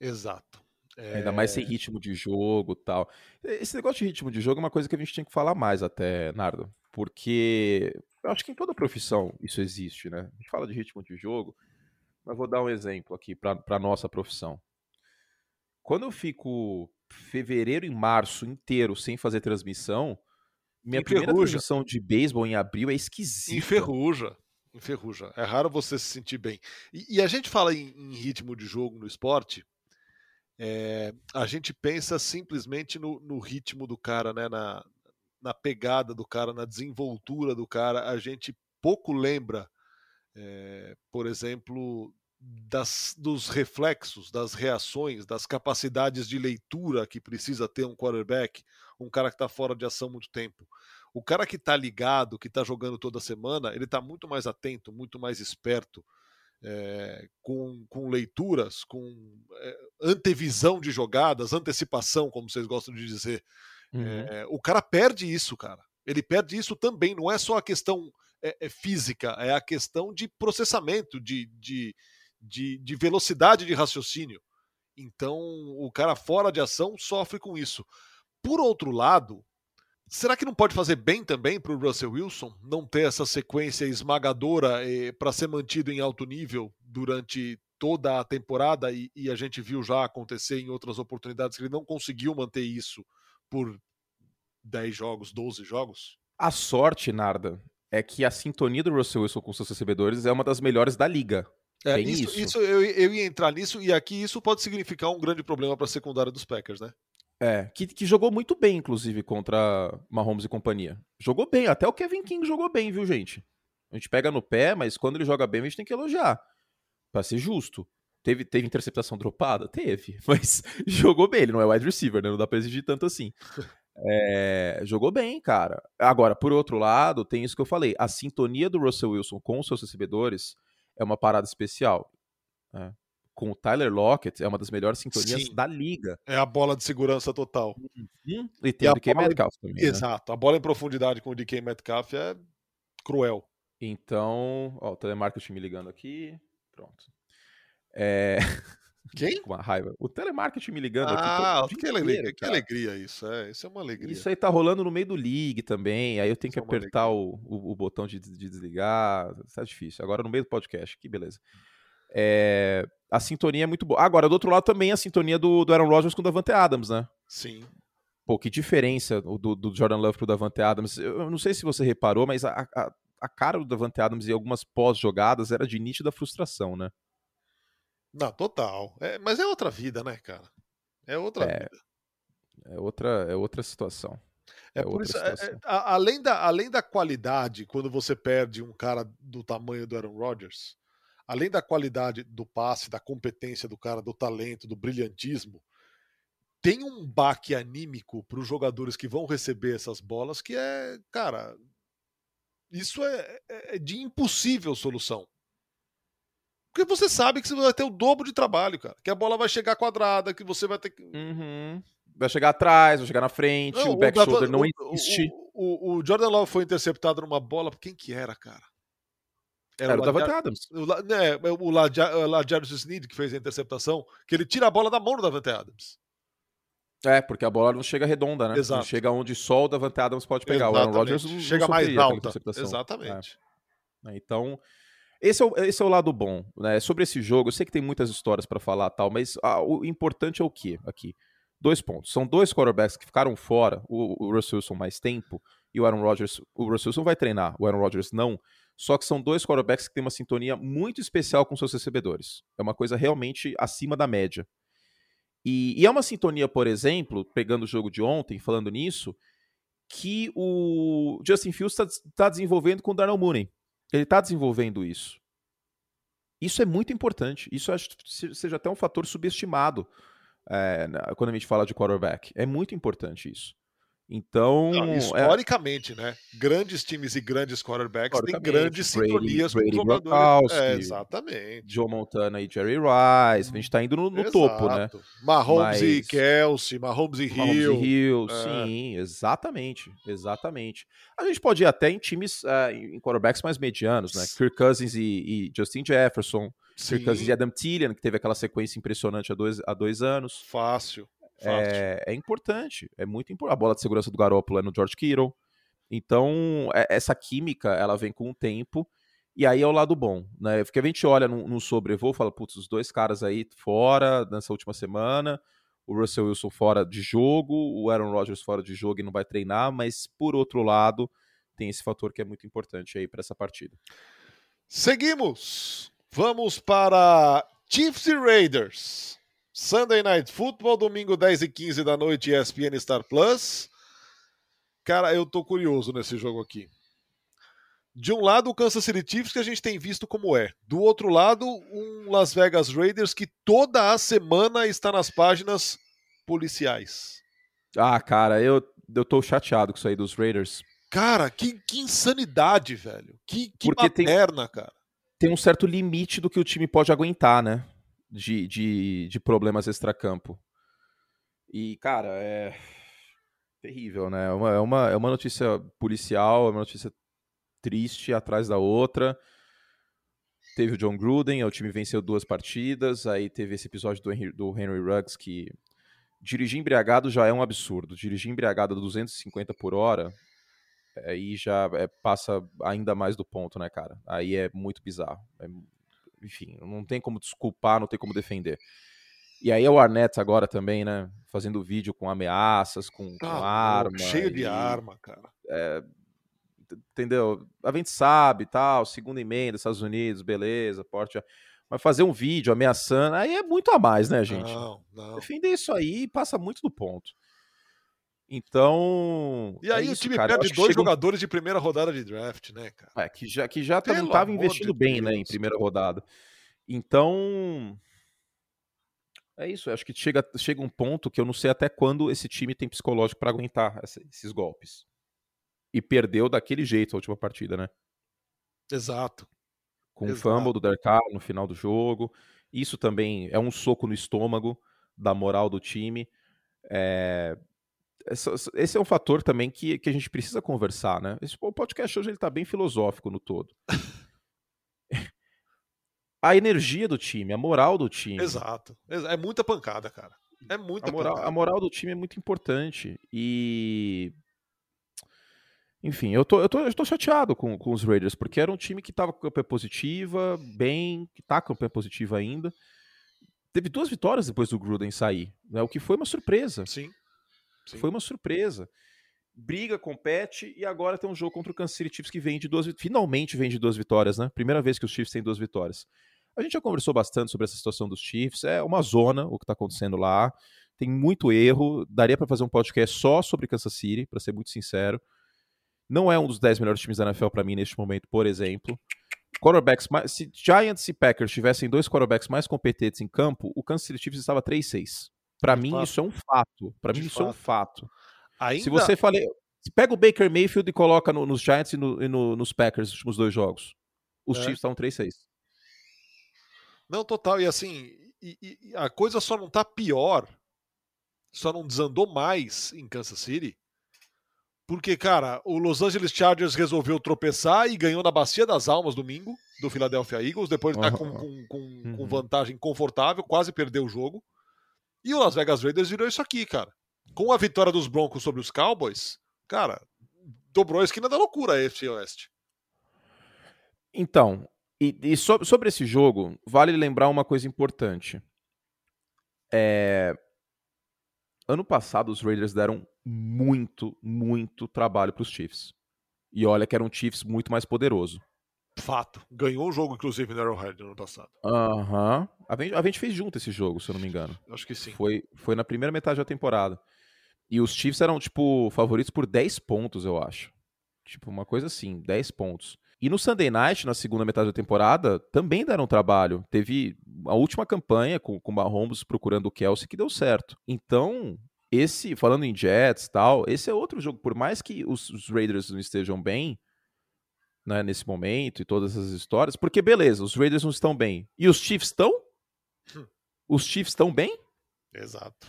Exato. É, Ainda mais sem ritmo de jogo e tal. Esse negócio de ritmo de jogo é uma coisa que a gente tem que falar mais até, Nardo. Porque eu acho que em toda profissão isso existe, né? A gente fala de ritmo de jogo, mas vou dar um exemplo aqui para nossa profissão. Quando eu fico fevereiro e março inteiro sem fazer transmissão, minha primeira transmissão de beisebol em abril é esquisita. Enferruja. Enferruja. É raro você se sentir bem. E, e a gente fala em, em ritmo de jogo no esporte, é, a gente pensa simplesmente no, no ritmo do cara, né? Na, na pegada do cara, na desenvoltura do cara. A gente pouco lembra, é, por exemplo, das, dos reflexos, das reações, das capacidades de leitura que precisa ter um quarterback, um cara que está fora de ação muito tempo. O cara que está ligado, que está jogando toda semana, ele está muito mais atento, muito mais esperto, é, com, com leituras, com é, antevisão de jogadas, antecipação, como vocês gostam de dizer. Uhum. É, o cara perde isso, cara. Ele perde isso também. Não é só a questão física, é a questão de processamento, de, de, de, de velocidade de raciocínio. Então, o cara fora de ação sofre com isso. Por outro lado, será que não pode fazer bem também para o Russell Wilson não ter essa sequência esmagadora eh, para ser mantido em alto nível durante toda a temporada? E, e, a gente viu já acontecer em outras oportunidades que ele não conseguiu manter isso por 10 jogos, 12 jogos? A sorte, Narda, é que a sintonia do Russell Wilson com seus recebedores é uma das melhores da liga. É, isso, isso. isso eu, eu ia entrar nisso, e aqui isso pode significar um grande problema para a secundária dos Packers, né? É, que, que jogou muito bem, inclusive, contra Mahomes e companhia. Jogou bem, até o Kevin King jogou bem, viu, gente? A gente pega no pé, mas quando ele joga bem, a gente tem que elogiar. Pra ser justo. Teve, teve interceptação dropada? Teve. Mas jogou bem, ele não é wide receiver, né? Não dá pra exigir tanto assim. É, jogou bem, cara. Agora, por outro lado, tem isso que eu falei. A sintonia do Russell Wilson com os seus recebedores é uma parada especial. né? Com o Tyler Lockett é uma das melhores sintonias Sim. da liga. É a bola de segurança total. E tem E o DK bola- Metcalf também. né? Exato. A bola em profundidade com o DK Metcalf é cruel. Então, ó, o telemarketing me ligando aqui. Pronto. É, Quem? com uma raiva. O telemarketing me ligando Ah, aqui. todo que alegria, que alegria isso. É, isso é uma alegria. Isso aí tá rolando no meio do league também. Aí eu tenho Isso que é apertar o, o, o botão de, de desligar. Tá difícil. Agora no meio do podcast, que beleza. É, a sintonia é muito boa. Agora, do outro lado também a sintonia do, do Aaron Rodgers com o Davante Adams, né? Sim. Pô, que diferença do, do Jordan Love pro Davante Adams. Eu não sei se você reparou, mas a, a, a cara do Davante Adams em algumas pós-jogadas era de nítida frustração, né? Não, total. É, mas é outra vida, né, cara? É outra É, vida. É outra, é outra situação. É, é por isso, é- é- situação. a- além, da, além da qualidade, quando você perde um cara do tamanho do Aaron Rodgers, além da qualidade do passe, da competência do cara, do talento, do brilhantismo, tem um baque anímico para os jogadores que vão receber essas bolas que é, cara, isso é, é- é de impossível solução. Porque você sabe que você vai ter o dobro de trabalho, cara. Que a bola vai chegar quadrada, que você vai ter que. Uhum. Vai chegar atrás, vai chegar na frente, Não, o back shoulder não o- existe. O, o- o Jordan Love foi interceptado numa bola. Quem que era, cara? Era o Davante Adams. o né, o Lajar- o Lajarius Sneed que fez a interceptação, que ele tira a bola da mão do Davante Adams. É, porque a bola não chega redonda, né? Não Exato. chega onde só o Davante Adams pode pegar. O Aaron Exatamente. Rodgers não, não chega mais alta. interceptação. Exatamente. É, Então, esse é, o, esse é o lado bom. Né? Sobre esse jogo, eu sei que tem muitas histórias pra falar tal, mas ah, o importante é o quê aqui? Dois pontos. São dois quarterbacks que ficaram fora, o, o Russell Wilson mais tempo e o Aaron Rodgers. O Russell Wilson vai treinar, o Aaron Rodgers não. Só que são dois quarterbacks que têm uma sintonia muito especial com seus recebedores. É uma coisa realmente acima da média. E, e é uma sintonia, por exemplo, pegando o jogo de ontem, falando nisso, que o Justin Fields está desenvolvendo com o Darnell Mooney. Ele está desenvolvendo isso. Isso é muito importante. Isso acho que se- seja até um fator subestimado é, quando a gente fala de quarterback. É muito importante isso. Então, Não, é, historicamente, né? Grandes times e grandes quarterbacks têm grandes Brady- sintonias Brady com jogadores. Gronkowski. É, exatamente. Joe Montana e Jerry Rice. A gente está indo no, no topo, né? Mahomes e Mas- Kelsey, Mahomes e Mahomes Hill. e Hill, é. sim, exatamente, exatamente. A gente pode ir até em times, ah, em quarterbacks mais medianos, né? Kirk Cousins e, e Justin Jefferson, Kirk Cousins e Sim, Adam Thielen, que teve aquela sequência impressionante há dois, há dois anos. fácil. É, é importante, é muito importante. A bola de segurança do Garoppolo é no George Kittle. Então, é- essa química, ela vem com o tempo, e aí é o lado bom, né? Porque a gente olha no, no sobrevoo e fala, putz, os dois caras aí fora nessa última semana, o Russell Wilson fora de jogo, o Aaron Rodgers fora de jogo e não vai treinar, mas por outro lado, tem esse fator que é muito importante aí para essa partida. Seguimos. Vamos para Chiefs e Raiders. Sunday Night Football, domingo 10 e 15 da noite, ESPN Star Plus. Cara, eu tô curioso nesse jogo aqui. De um lado, o Kansas City Chiefs, que a gente tem visto como é. Do outro lado, um Las Vegas Raiders que toda a semana está nas páginas policiais. Ah, cara, eu, eu tô chateado com isso aí dos Raiders. Cara, que, que insanidade, velho. Que, que Porque tem- baderna, cara. tem um certo limite do que o time pode aguentar, né? De, de, de problemas extracampo. E, cara, é terrível, né? É uma, é, uma, é uma notícia policial, é uma notícia triste atrás da outra. Teve o John Gruden, o time venceu duas partidas, aí teve esse episódio do Henry, do Henry Ruggs que dirigir embriagado já é um absurdo. Dirigir embriagado a 250 por hora aí já é, passa ainda mais do ponto, né, cara? Aí é muito bizarro. É, enfim, não tem como desculpar, não tem como defender. E aí é o Arnett agora também, né? Fazendo vídeo com ameaças, com, com Tá arma. cheio de e- arma, cara. Entendeu? A gente sabe, tal, segunda emenda, Estados Unidos, beleza, porte. Mas fazer um vídeo ameaçando, aí é muito a mais, né, gente? Não, não. Defender isso aí passa muito do ponto. Então. E aí é o isso, time cara. Perde dois um jogadores de primeira rodada de draft, né, cara? É, que já, que já não estava investindo de bem, né, em Deus, primeira rodada. Então. É isso, acho que chega, chega um ponto que eu não sei até quando esse time tem psicológico para aguentar essa- esses golpes. E perdeu daquele jeito a última partida, né? Exato. Com o fumble do Derek Carr no final do jogo. Isso também é um soco no estômago da moral do time. É... Esse é um fator também que, que a gente precisa conversar, né? Esse, o podcast hoje ele tá bem filosófico no todo. a energia do time, a moral do time. Exato. É muita pancada, cara. É muita a moral, pancada. A moral do time é muito importante. E enfim, eu tô, eu tô, eu tô chateado com, com os Raiders, porque era um time que tava com campanha positiva, bem, que tá com campanha positiva ainda. Teve duas vitórias depois do Gruden sair, né, o que foi uma surpresa. Sim. Sim. Foi uma surpresa. Briga, compete, e agora tem um jogo contra o Kansas City Chiefs que vem de duas finalmente vem de duas vitórias, né? Primeira vez que os Chiefs têm duas vitórias. A gente já conversou bastante sobre essa situação dos Chiefs, é uma zona o que tá acontecendo lá. Tem muito erro, daria para fazer um podcast só sobre Kansas City, para ser muito sincero. Não é um dos 10 melhores times da NFL para mim neste momento, por exemplo. Quarterbacks se Giants e Packers tivessem dois quarterbacks mais competentes em campo, o Kansas City Chiefs estava 3-6. Para mim fato. isso é um fato. Para mim De isso é um fato. Ainda... Se você fale, se pega o Baker Mayfield e coloca no, nos Giants e, no, e no, nos Packers os últimos dois jogos, os É. Chiefs estavam 3-6. Não, total. E assim, e- e- a coisa só não tá pior, só não desandou mais em Kansas City, porque, cara, o Los Angeles Chargers resolveu tropeçar e ganhou na Bacia das Almas domingo, do Philadelphia Eagles, depois de estar com, Aham. com, com, com Uhum. vantagem confortável, quase perdeu o jogo. E o Las Vegas Raiders virou isso aqui, cara. Com a vitória dos Broncos sobre os Cowboys, cara, dobrou a esquina da loucura a FC Oeste. Então, e, e so- sobre esse jogo, vale lembrar uma coisa importante. É, Ano passado, os Raiders deram muito, muito trabalho para os Chiefs. E olha que era um Chiefs muito mais poderoso. Fato. Ganhou o jogo, inclusive, no Arrowhead no ano passado. Aham. A, gente, a gente fez junto esse jogo, se eu não me engano. Acho que sim. Foi, foi na primeira metade da temporada. E os Chiefs eram, tipo, favoritos por 10 pontos, eu acho. Tipo, uma coisa assim, 10 pontos. E no Sunday Night, na segunda metade da temporada, também deram trabalho. Teve a última campanha com, com o Mahomes procurando o Kelsey que deu certo. Então, esse, falando em Jets e tal, esse é outro jogo. Por mais que os, os Raiders não estejam bem, né, nesse momento e todas essas histórias, porque beleza, os Raiders não estão bem. E os Chiefs estão? Hum. Os Chiefs estão bem? Exato.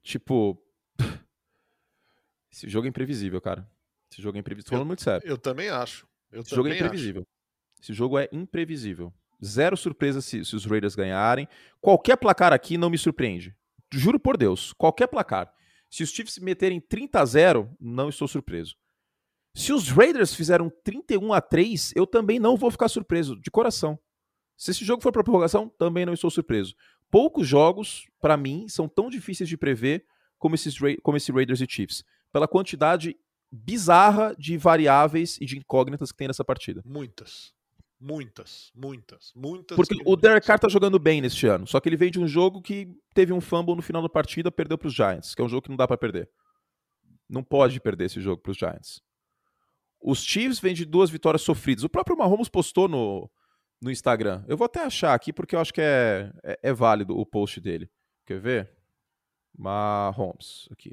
Tipo. Esse jogo é imprevisível, cara. Esse jogo é imprevisível. Tô falando muito sério. Eu também acho. Eu Esse jogo é também imprevisível. Esse jogo é imprevisível. Zero surpresa se, se os Raiders ganharem. Qualquer placar aqui não me surpreende. Juro por Deus. Qualquer placar. Se os Chiefs meterem 30 a 0, não estou surpreso. Se os Raiders fizeram 31 a 3, eu também não vou ficar surpreso, de coração. Se esse jogo for para prorrogação, também não estou surpreso. Poucos jogos, para mim, são tão difíceis de prever como, esses, como esse Raiders e Chiefs. Pela quantidade bizarra de variáveis e de incógnitas que tem nessa partida. Muitas. Muitas. Muitas. Muitas. Porque e o muitas. Derek Carr tá jogando bem neste ano. Só que ele vem de um jogo que teve um fumble no final da partida, perdeu pros Giants, que é um jogo que não dá pra perder. Não pode perder esse jogo pros Giants. Os Chiefs vêm de duas vitórias sofridas. O próprio Mahomes postou no, no Instagram. Eu vou até achar aqui porque eu acho que é, é, é válido o post dele. Quer ver? Mahomes, aqui.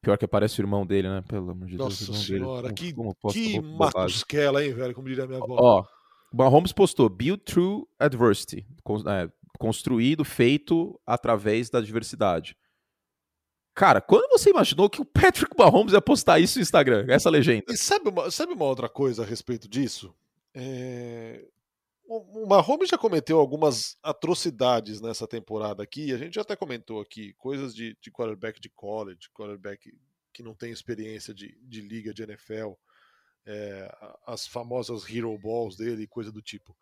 Pior que aparece o irmão dele, né? Pelo amor de Deus. Nossa o irmão senhora, dele. que, Como que bo- bobagem? matusquela, hein, velho? Como diria minha avó. Ó, Mahomes postou Build through adversity. Con- é, construído, feito através da diversidade. Cara, quando você imaginou que o Patrick Mahomes ia postar isso no Instagram? Essa legenda. E sabe uma, sabe uma outra coisa a respeito disso? É, O, Mahomes já cometeu algumas atrocidades nessa temporada aqui. A gente já até comentou aqui coisas de, de quarterback de college, quarterback que não tem experiência de, de liga de NFL, é, as famosas hero balls dele e coisa do tipo.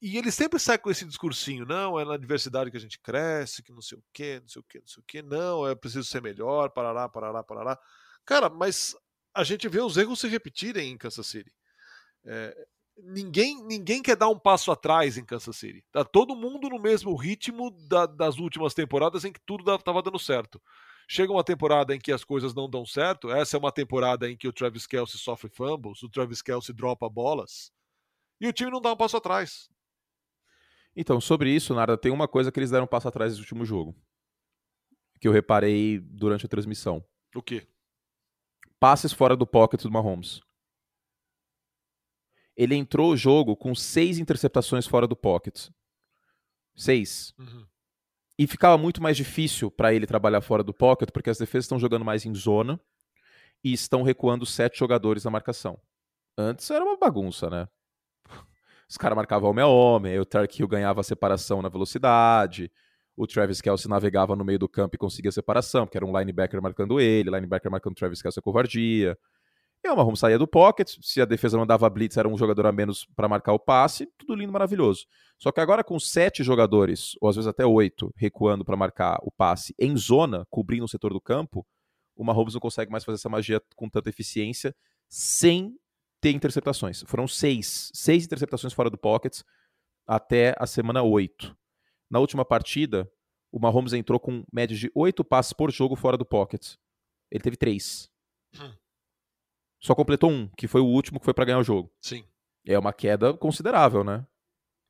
E, ele sempre sai com esse discursinho, não, é na diversidade que a gente cresce, que não sei o quê, não sei o quê, não sei o quê, não, é preciso ser melhor, parará, parará, parará. Cara, mas a gente vê os erros se repetirem em Kansas City. É, ninguém, ninguém quer dar um passo atrás em Kansas City. Tá todo mundo no mesmo ritmo da- das últimas temporadas em que tudo estava dando certo. Chega uma temporada em que as coisas não dão certo. Essa é uma temporada em que o Travis Kelsey sofre fumbles, o Travis Kelsey dropa bolas e o time não dá um passo atrás. Então, sobre isso, Nada, tem uma coisa que eles deram um passo atrás nesse último jogo. Que eu reparei durante a transmissão. O quê? Passes fora do pocket do Mahomes. Ele entrou o jogo com seis interceptações fora do pocket. Seis. Uhum. E ficava muito mais difícil para ele trabalhar fora do pocket, porque as defesas estão jogando mais em zona e estão recuando sete jogadores na marcação. Antes era uma bagunça, né? Os caras marcavam homem a homem, aí o Tark Hill ganhava a separação na velocidade, o Travis Kelsey navegava no meio do campo e conseguia a separação, porque era um linebacker marcando ele, linebacker marcando Travis Kelsey é covardia. E o Mahomes saía do pocket, se a defesa não dava blitz, era um jogador a menos para marcar o passe, tudo lindo, maravilhoso. Só que agora com sete jogadores, ou às vezes até oito, recuando para marcar o passe em zona, cobrindo o setor do campo, o Mahomes não consegue mais fazer essa magia com tanta eficiência sem ter interceptações. Foram seis, seis interceptações fora do pocket até a semana oito. Na última partida, o Mahomes entrou com média de oito passes por jogo fora do pocket. Ele teve três. Hum. Só completou um, que foi o último que foi para ganhar o jogo. Sim. É uma queda considerável, né?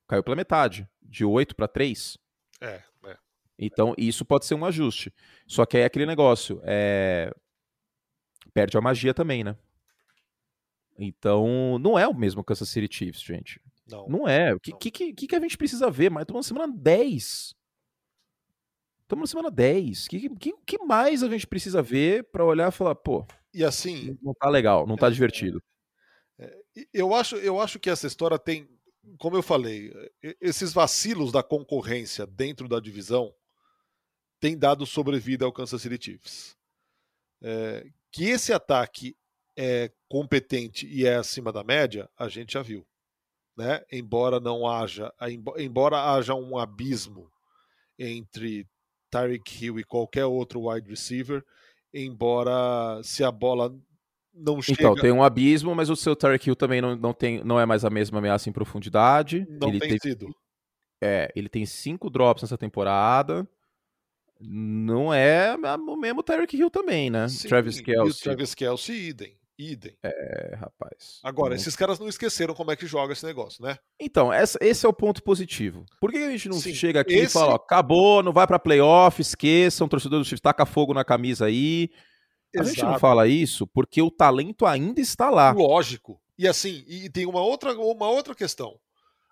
Caiu pela metade, de 8 para 3. É, é. Então, isso pode ser um ajuste. Só que é aquele negócio, é... perde a magia também, né? Então, não é o mesmo Kansas City Chiefs, gente. Não. Não é. O que, que, que, que a gente precisa ver? Mas estamos na semana 10. Estamos na semana 10. O que, que, que mais a gente precisa ver para olhar e falar, pô, e assim. Não tá legal, não tá é, divertido. É, eu, acho, eu acho que essa história tem, como eu falei, esses vacilos da concorrência dentro da divisão têm dado sobrevida ao Kansas City Chiefs. É, que esse ataque é competente e é acima da média, a gente já viu. Né? Embora não haja, embora haja um abismo entre Tyreek Hill e qualquer outro wide receiver, embora se a bola não então, chega... Então, tem um abismo, mas o seu Tarek Hill também não, não, tem, não é mais a mesma ameaça em profundidade. Não ele tem, sido. É, ele tem cinco drops nessa temporada. Não é o mesmo Tarek Hill também, né? Sim, Travis Kelsey. E Travis Kelsey, idem. Idem. É, rapaz. Agora, não... esses caras não esqueceram como é que joga esse negócio, né? Então, essa, esse é o ponto positivo. Por que a gente não Sim, chega aqui esse... e fala, ó, acabou, não vai pra playoff, esqueçam, torcedor do Chiefs, taca fogo na camisa aí. A Exato. gente não fala isso porque o talento ainda está lá. Lógico. E assim, e tem uma outra, uma outra questão.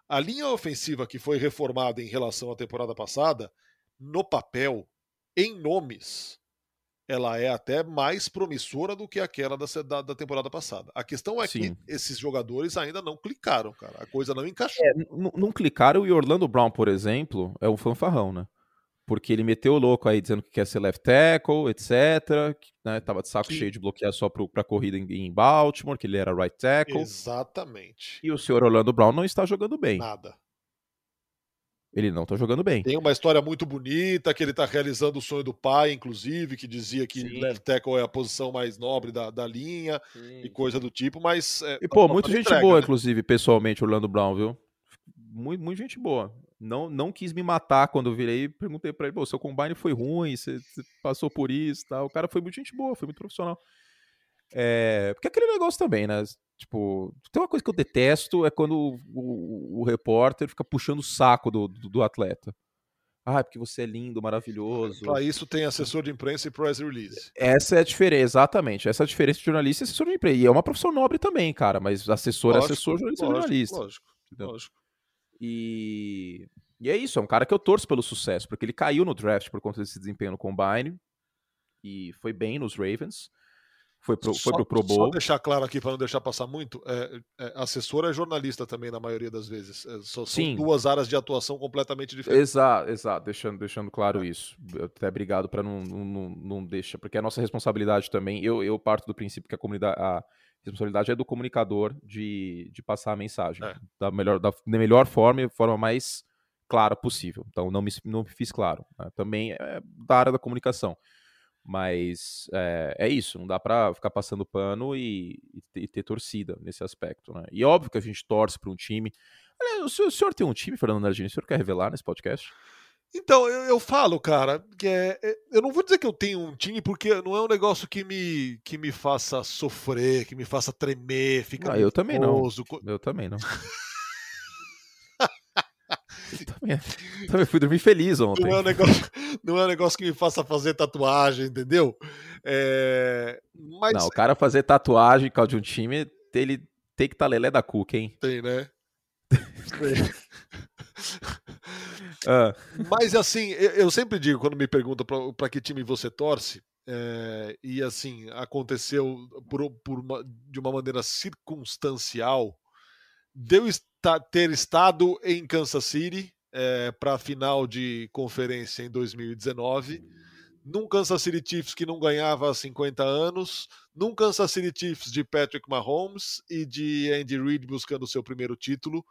A linha ofensiva que foi reformada em relação à temporada passada, no papel, em nomes, ela é até mais promissora do que aquela da, da, da temporada passada. A questão é Sim. que esses jogadores ainda não clicaram, cara. A coisa não encaixou. É, não clicaram e Orlando Brown, por exemplo, é um fanfarrão, né? Porque ele meteu o louco aí dizendo que quer ser left tackle, etc. Que, né, tava de saco que... cheio de bloquear só pro, pra corrida em, em Baltimore, que ele era right tackle. Exatamente. E o senhor Orlando Brown não está jogando bem. Nada. Ele não tá jogando bem. Tem uma história muito bonita que ele tá realizando o sonho do pai, inclusive, que dizia que Sim. left tackle é a posição mais nobre da, da linha Sim. e coisa do tipo, mas. É, e, pô, muita gente entrega, boa, né? inclusive, pessoalmente, Orlando Brown, viu? Muito, muito gente boa. Não, não quis me matar quando eu virei perguntei pra ele, pô, seu combine foi ruim, você, você passou por isso tal. O cara foi muito gente boa, foi muito profissional. É, porque aquele negócio também, né? Tipo, tem uma coisa que eu detesto é quando o, o, o repórter fica puxando o saco do, do, do, atleta. Ah, porque você é lindo, maravilhoso. Para isso tem assessor de imprensa e press release. Essa é a diferença, exatamente. Essa é a diferença de jornalista e assessor de imprensa. E é uma profissão nobre também, cara, mas assessor lógico, é assessor, jornalista é jornalista. Lógico, lógico. E, e é isso, é um cara que eu torço pelo sucesso, porque ele caiu no draft por conta desse desempenho no Combine e foi bem nos Ravens. Foi pro, só, foi pro Pro Bowl. Só deixar claro aqui, para não deixar passar muito, é, é, assessor é jornalista também, na maioria das vezes. É, só, são duas áreas de atuação completamente diferentes. Exato, exato, deixando, deixando claro isso. Até obrigado para não, não, não deixar, porque é a nossa responsabilidade também. Eu, eu parto do princípio que a comunidade. A responsabilidade é do comunicador de, de passar a mensagem é. da, melhor, da, da melhor forma e forma mais clara possível. Então, não me, não me fiz claro. Né? Também é da área da comunicação. Mas é, é isso, não dá para ficar passando pano e, e, ter torcida nesse aspecto, né? E óbvio que a gente torce para um time. o, senhor, o senhor tem um time, Fernando Nardini, o senhor quer revelar nesse podcast? Então, eu, eu falo, cara, que é, é, eu não vou dizer que eu tenho um time, porque não é um negócio que me, que me faça sofrer, que me faça tremer, ficar. Ah, eu também não. Eu também não. também, também fui dormir feliz ontem. Não é, um negócio, não é um negócio que me faça fazer tatuagem, entendeu? É, mas... Não, o cara fazer tatuagem de um time, ele tem que estar tá lelé da cuca, hein? Tem, né? Ah. Mas assim, eu sempre digo quando me perguntam para que time você torce, é, e assim, aconteceu por, por uma, de uma maneira circunstancial, deu esta, ter estado em Kansas City é, para a final de conferência em 2019 num Kansas City Chiefs que não ganhava há 50 anos, num Kansas City Chiefs de Patrick Mahomes e de Andy Reid buscando seu primeiro título.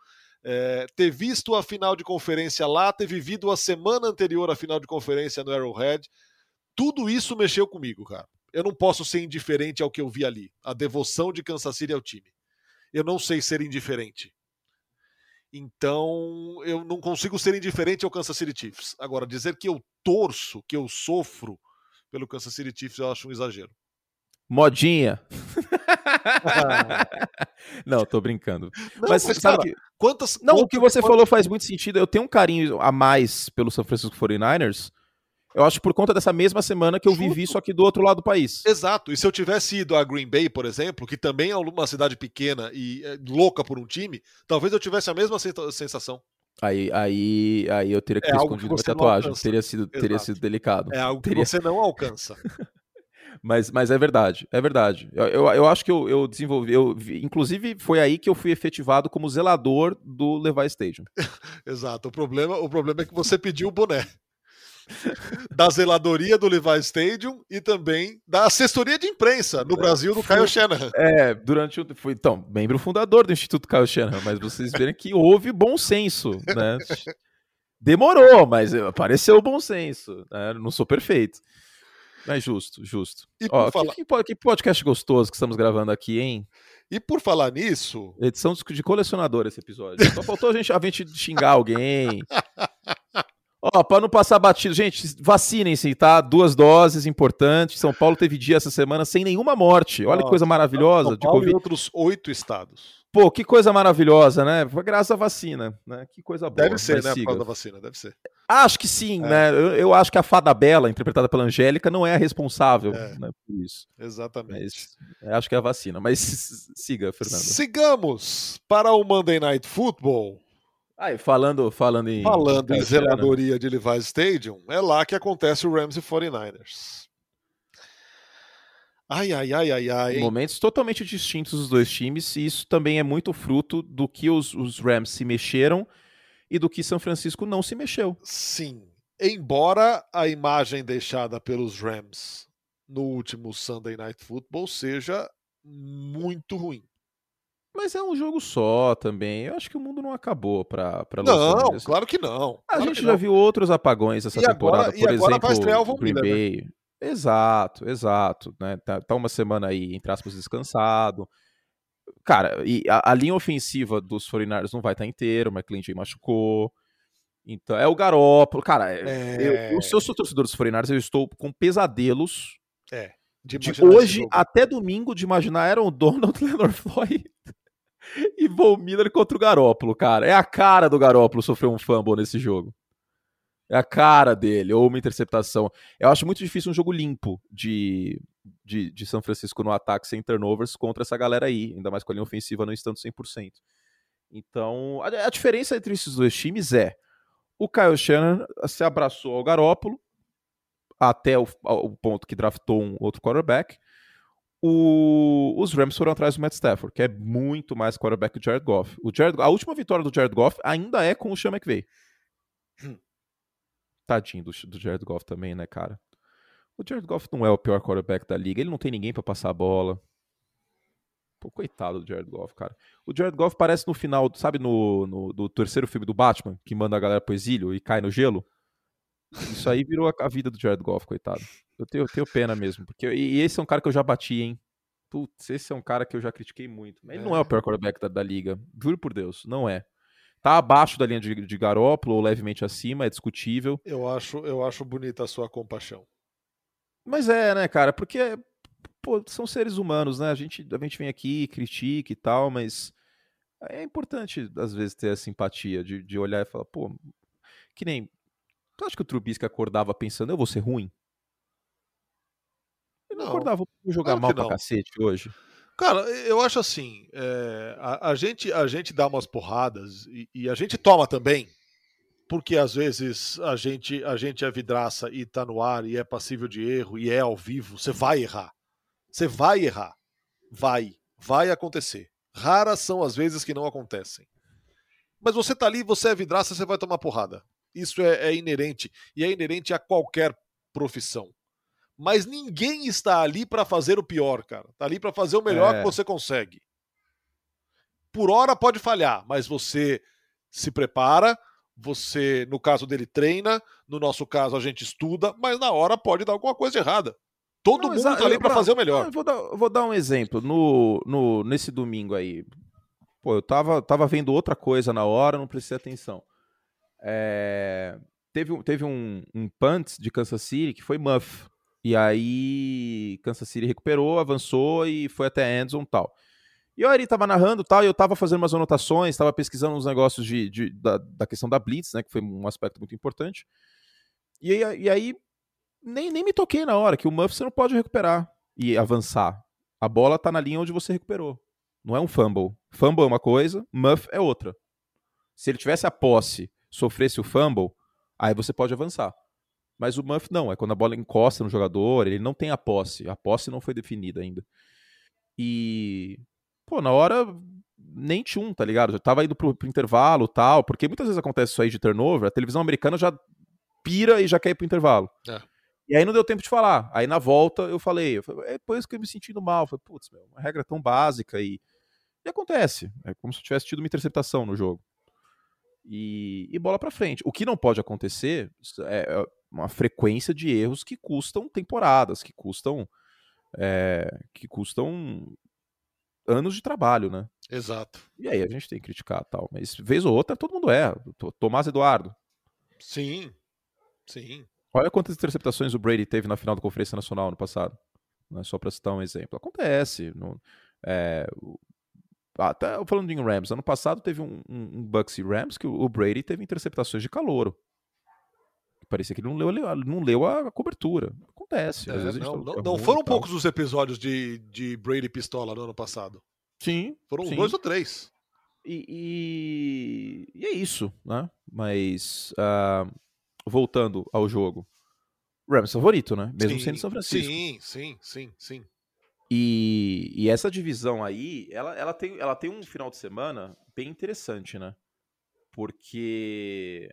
É, ter visto a final de conferência lá, ter vivido a semana anterior à final de conferência no Arrowhead, tudo isso mexeu comigo, cara. Eu não posso ser indiferente ao que eu vi ali, a devoção de Kansas City ao time. Eu não sei ser indiferente. Então, eu não consigo ser indiferente ao Kansas City Chiefs. Agora, dizer que eu torço, que eu sofro pelo Kansas City Chiefs, eu acho um exagero. Modinha. não, tô brincando. Não, mas, mas sabe cara, que... quantas Não, quantas, o que você quantas... falou faz muito sentido. Eu tenho um carinho a mais pelo San Francisco 49ers, eu acho por conta dessa mesma semana que eu vivi, só que do outro lado do país. Exato. E se eu tivesse ido a Green Bay, por exemplo, que também é uma cidade pequena e é louca por um time, talvez eu tivesse a mesma sensação. Aí, aí, aí eu teria que é ter escondido a tatuagem. Teria sido, teria sido delicado. É algo teria... que você não alcança. mas, mas é verdade, é verdade. Eu, eu, eu acho que eu, eu desenvolvi, eu, inclusive foi aí que eu fui efetivado como zelador do Levi Stadium. Exato. O problema, o problema é que você pediu o boné da zeladoria do Levi Stadium e também da assessoria de imprensa no Brasil do Caio Shanahan. É, durante o. Fui, então, membro fundador do Instituto Caio Shanahan, mas vocês verem que houve bom senso, né? Demorou, mas apareceu bom senso. Né? Não sou perfeito. Mas justo, justo. E Ó, falar... que, que, podcast gostoso que estamos gravando aqui, hein? E por falar nisso. Edição de colecionador esse episódio. Só faltou a gente, a gente xingar alguém. Ó, para não passar batido, gente, vacinem-se, tá? Duas doses importantes. São Paulo teve dia essa semana sem nenhuma morte. Olha que coisa maravilhosa. São Paulo de COVID. e outros oito estados. Pô, que coisa maravilhosa, né? Graças à vacina, né? Que coisa boa. Deve ser, né? Siga. Da vacina, deve ser. Acho que sim, é. né? Eu, eu, acho que a Fada Bela, interpretada pela Angélica, não é a responsável é. Né, por isso. Exatamente. Mas, acho que é a vacina. Mas siga, Fernando. Sigamos para o Monday Night Football. Aí, falando, falando em. Falando em zeladoria de Levi's Stadium, é lá que acontece o Rams e 49ers. Ai, ai, ai, ai, ai. Momentos totalmente distintos dos dois times, e isso também é muito fruto do que os, os Rams se mexeram e do que São Francisco não se mexeu. Sim. Embora a imagem deixada pelos Rams no último Sunday Night Football seja muito ruim. Mas é um jogo só também. Eu acho que o mundo não acabou para para Não, claro que não. A claro gente já não. viu outros apagões essa e temporada, agora, por exemplo, Green Miller, Bay. Né? Exato, exato, né? Tá, tá, uma semana aí entre aspas descansado. Cara, e a, a linha ofensiva dos 49ers não vai estar tá inteira, o McClinton machucou. Então, é o Garópolo. Cara, é... eu, eu, se eu sou torcedor dos 49ers, eu estou com pesadelos. É. De, de hoje até domingo de imaginar era o Donald Leonard Floyd e Von Miller contra o Garópolo, cara. É a cara do Garópolo sofrer um fumble nesse jogo. É a cara dele, ou uma interceptação. Eu acho muito difícil um jogo limpo de, de, de São Francisco no ataque sem turnovers contra essa galera aí, ainda mais com a linha ofensiva não estando 100%. Então, a, a diferença entre esses dois times é o Kyle Shannon se abraçou ao Garópolo até o, o ponto que draftou um outro quarterback, o, os Rams foram atrás do Matt Stafford, que é muito mais quarterback que o Jared Goff. O Jared, a última vitória do Jared Goff ainda é com o Sean McVay. Tadinho do, do Jared Goff também, né, cara? O Jared Goff não é o pior quarterback da liga. Ele não tem ninguém para passar a bola. Pô, coitado do Jared Goff, cara. O Jared Goff parece no final, sabe, no, no do terceiro filme do Batman, que manda a galera pro exílio e cai no gelo? Isso aí virou a, vida do Jared Goff, coitado. Eu tenho, eu tenho pena mesmo. Porque, e esse é um cara que eu já bati, hein? Putz, esse é um cara que eu já critiquei muito. Ele é. não é o pior quarterback da, da, liga. Juro por Deus, não é. Tá abaixo da linha de, de Garópolo ou levemente acima, é discutível. Eu acho, eu acho bonita a sua compaixão. Mas é, né, cara? Porque pô, são seres humanos, né? A gente, a gente vem aqui, critica e tal, mas é importante, às vezes, ter a simpatia de, de olhar e falar, pô, que nem. Tu acha que o Trubisky acordava pensando, eu vou ser ruim? Ele não, não acordava pra jogar claro mal pra cacete hoje. Cara, eu acho assim, é, a, a, gente, a gente dá umas porradas e, e, a gente toma também. porque às vezes a gente, a gente é vidraça e tá no ar e é passível de erro e é ao vivo, você vai errar. Você vai errar. Vai. Vai acontecer. Raras são as vezes que não acontecem. Mas você tá ali, você é vidraça, você vai tomar porrada. Isso é, é inerente. E é inerente a qualquer profissão. Mas ninguém está ali para fazer o pior, cara. Tá ali para fazer o melhor é. que você consegue. Por hora pode falhar, mas você se prepara, você, no caso dele, treina, no nosso caso a gente estuda, mas na hora pode dar alguma coisa errada. Todo não, mundo tá ali para fazer o melhor. Vou dar, vou dar um exemplo. No, no, nesse domingo aí, pô, eu tava, tava vendo outra coisa na hora, não prestei atenção. É, teve teve um, um punt de Kansas City que foi muff. E aí Kansas City recuperou, avançou e foi até Anderson tal. E o Ari tava narrando tal, e eu tava fazendo umas anotações, tava pesquisando uns negócios de, de da, da, questão da Blitz, né? Que foi um aspecto muito importante. E, e aí, nem, nem me toquei na hora, que o Muff você não pode recuperar e avançar. A bola tá na linha onde você recuperou. Não é um fumble. Fumble é uma coisa, Muff é outra. Se ele tivesse a posse, sofresse o fumble, aí você pode avançar. Mas o Muff não, é quando a bola encosta no jogador, ele não tem a posse. A posse não foi definida ainda. E pô, na hora nem tchum, tá ligado? Já tava indo pro, pro intervalo tal, porque muitas vezes acontece isso aí de turnover, a televisão americana já pira e já quer ir pro intervalo. É. E aí não deu tempo de falar. Aí na volta eu falei, eu falei é depois que eu me sentindo mal, eu falei, putz, uma regra tão básica e, e acontece. É como se eu tivesse tido uma interceptação no jogo. E, e bola para frente. O que não pode acontecer é, é uma frequência de erros que custam temporadas, que custam é, que custam anos de trabalho, né? Exato. E aí a gente tem que criticar tal. Mas vez ou outra todo mundo erra. Tomás Eduardo. Sim. Sim. Olha quantas interceptações o Brady teve na final da Conferência Nacional no passado. Não é só para citar um exemplo. Acontece. Não, é, até falando em Rams, ano passado teve um, um, um Bucks e Rams que o Brady teve interceptações de calouro. Parecia que ele não leu, não leu a cobertura. Acontece. É, não, não, não foram poucos os episódios de, de Brady Pistola no ano passado. Sim. Foram sim. dois ou três. E, e, e, é isso, né? Mas uh, voltando ao jogo. Rams favorito, né? Mesmo sim, sendo São Francisco. Sim, sim, sim, sim. E, e essa divisão aí, ela, ela, tem, ela tem um final de semana bem interessante, né? Porque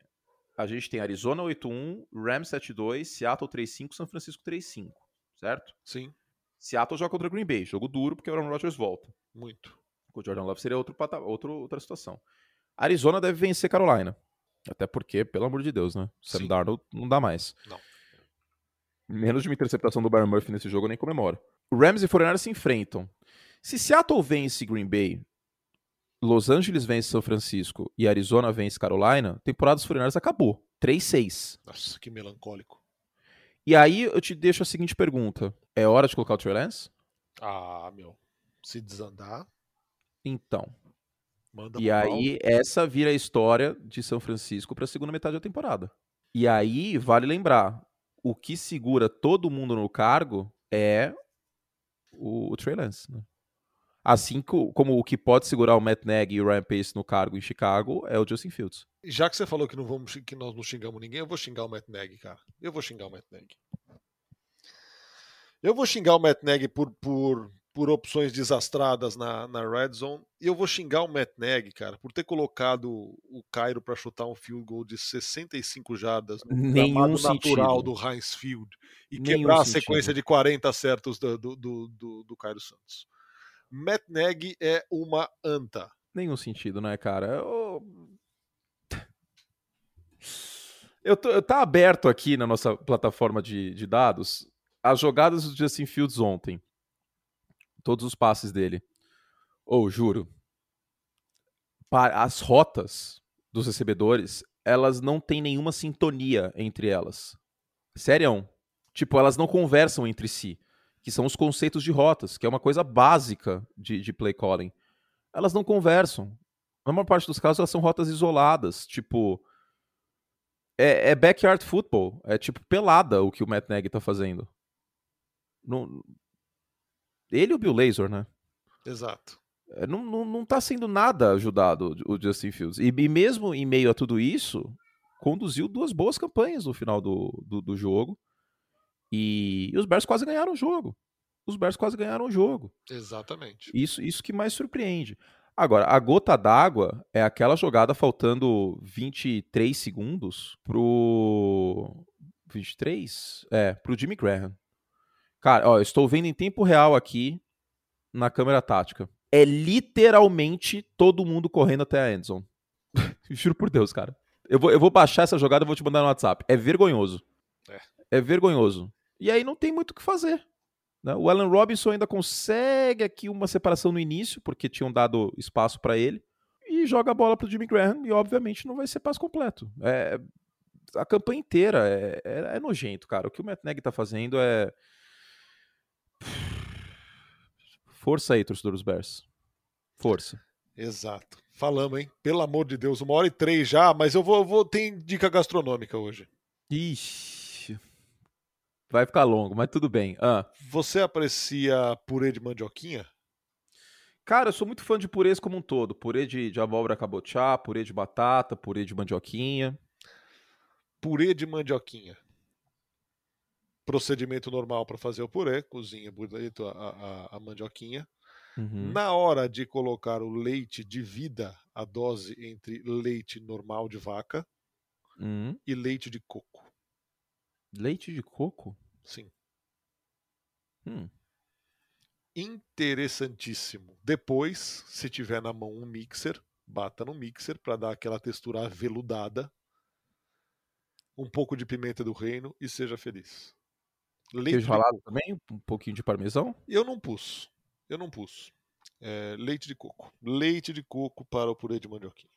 a gente tem Arizona 8-1, Rams 7-2, Seattle 3-5, São Francisco 3-5, certo? Sim. Seattle joga contra Green Bay, jogo duro porque o Aaron Rodgers volta. Muito. Com o Jordan Love seria outro, outro, outra situação. Arizona deve vencer Carolina. Até porque, pelo amor de Deus, né? Sam Darnold não dá mais. Não. Menos de uma interceptação do Byron Murphy nesse jogo eu nem comemoro. Rams e 49 se enfrentam. Se Seattle vence Green Bay Los Angeles vence São Francisco e Arizona vence Carolina, temporada dos 49 acabou. 3-6. Nossa, que melancólico. E aí eu te deixo a seguinte pergunta: é hora de colocar o Trey Lance? Ah, meu. Se desandar. Então. Manda e aí, essa vira a história de São Francisco para a segunda metade da temporada. E aí, vale lembrar: o que segura todo mundo no cargo é o, o Trey Lance. Né? Assim como o que pode segurar o Matt Nagy e o Ryan Pace no cargo em Chicago é o Justin Fields. Já que você falou que, não vamos, que nós não xingamos ninguém, eu vou xingar o Matt Nagy, cara. Eu vou xingar o Matt Nagy. Eu vou xingar o Matt Nagy por, por, por opções desastradas na, na Red Zone. E eu vou xingar o Matt Nagy, cara, por ter colocado o Cairo para chutar um field goal de 65 jardas no Nenhum natural do Heinz Field e Nenhum quebrar a sequência de 40 certos do, do, do, do, do Cairo Santos. Matt Nagy é uma anta. Nenhum sentido, né, cara? Eu... Eu, tô, eu tá aberto aqui na nossa plataforma de, de dados as jogadas do Justin Fields ontem. Todos os passes dele. Ou, oh, juro. As rotas dos recebedores, elas não têm nenhuma sintonia entre elas. Sério? Tipo, elas não conversam entre si que são os conceitos de rotas, que é uma coisa básica de, de play calling. Elas não conversam. Na maior parte dos casos, elas são rotas isoladas. Tipo. É, é backyard football. É tipo pelada o que o Matt Nagy tá fazendo. Não... Ele e o Bill Lazor, né? Exato. É, não, não, não tá sendo nada ajudado o Justin Fields. E, e mesmo em meio a tudo isso, conduziu duas boas campanhas no final do, do, do jogo. E, e, os Bears quase ganharam o jogo. Os Bears quase ganharam o jogo. Exatamente. Isso, isso que mais surpreende. Agora, a gota d'água é aquela jogada faltando 23 segundos pro. 23? É, pro Jimmy Graham. Cara, ó, eu estou vendo em tempo real aqui na câmera tática. É literalmente todo mundo correndo até a endzone. Juro por Deus, cara. Eu vou, eu vou baixar essa jogada e vou te mandar no WhatsApp. É vergonhoso. É. é vergonhoso. E aí não tem muito o que fazer. Né? O Allen Robinson ainda consegue aqui uma separação no início, porque tinham dado espaço para ele, e joga a bola para o Jimmy Graham, e obviamente não vai ser passo completo. É, a campanha inteira é, é, é, nojento, cara. O que o Matt Nagy tá fazendo é. Força aí, torcedor dos Bears. Força. Exato. Falamos, hein? Pelo amor de Deus, uma hora e três já, mas eu vou, eu vou ter dica gastronômica hoje. Ixi. Vai ficar longo, mas tudo bem. Ah. Você aprecia purê de mandioquinha? Cara, eu sou muito fã de purês como um todo. Purê de, de abóbora cabotiá, purê de batata, purê de mandioquinha. Purê de mandioquinha. Procedimento normal para fazer o purê. Cozinha bonito a, a, a mandioquinha. Uhum. Na hora de colocar o leite, divida a dose entre leite normal de vaca uhum. e leite de coco. Leite de coco? Sim. Hum. Interessantíssimo. Depois, se tiver na mão um mixer, bata no mixer para dar aquela textura aveludada. Um pouco de pimenta do reino e seja feliz. Leite Queijo ralado também? Um pouquinho de parmesão? Eu não pus. Eu não pus. É, leite de coco. Leite de coco para o purê de mandioquinha.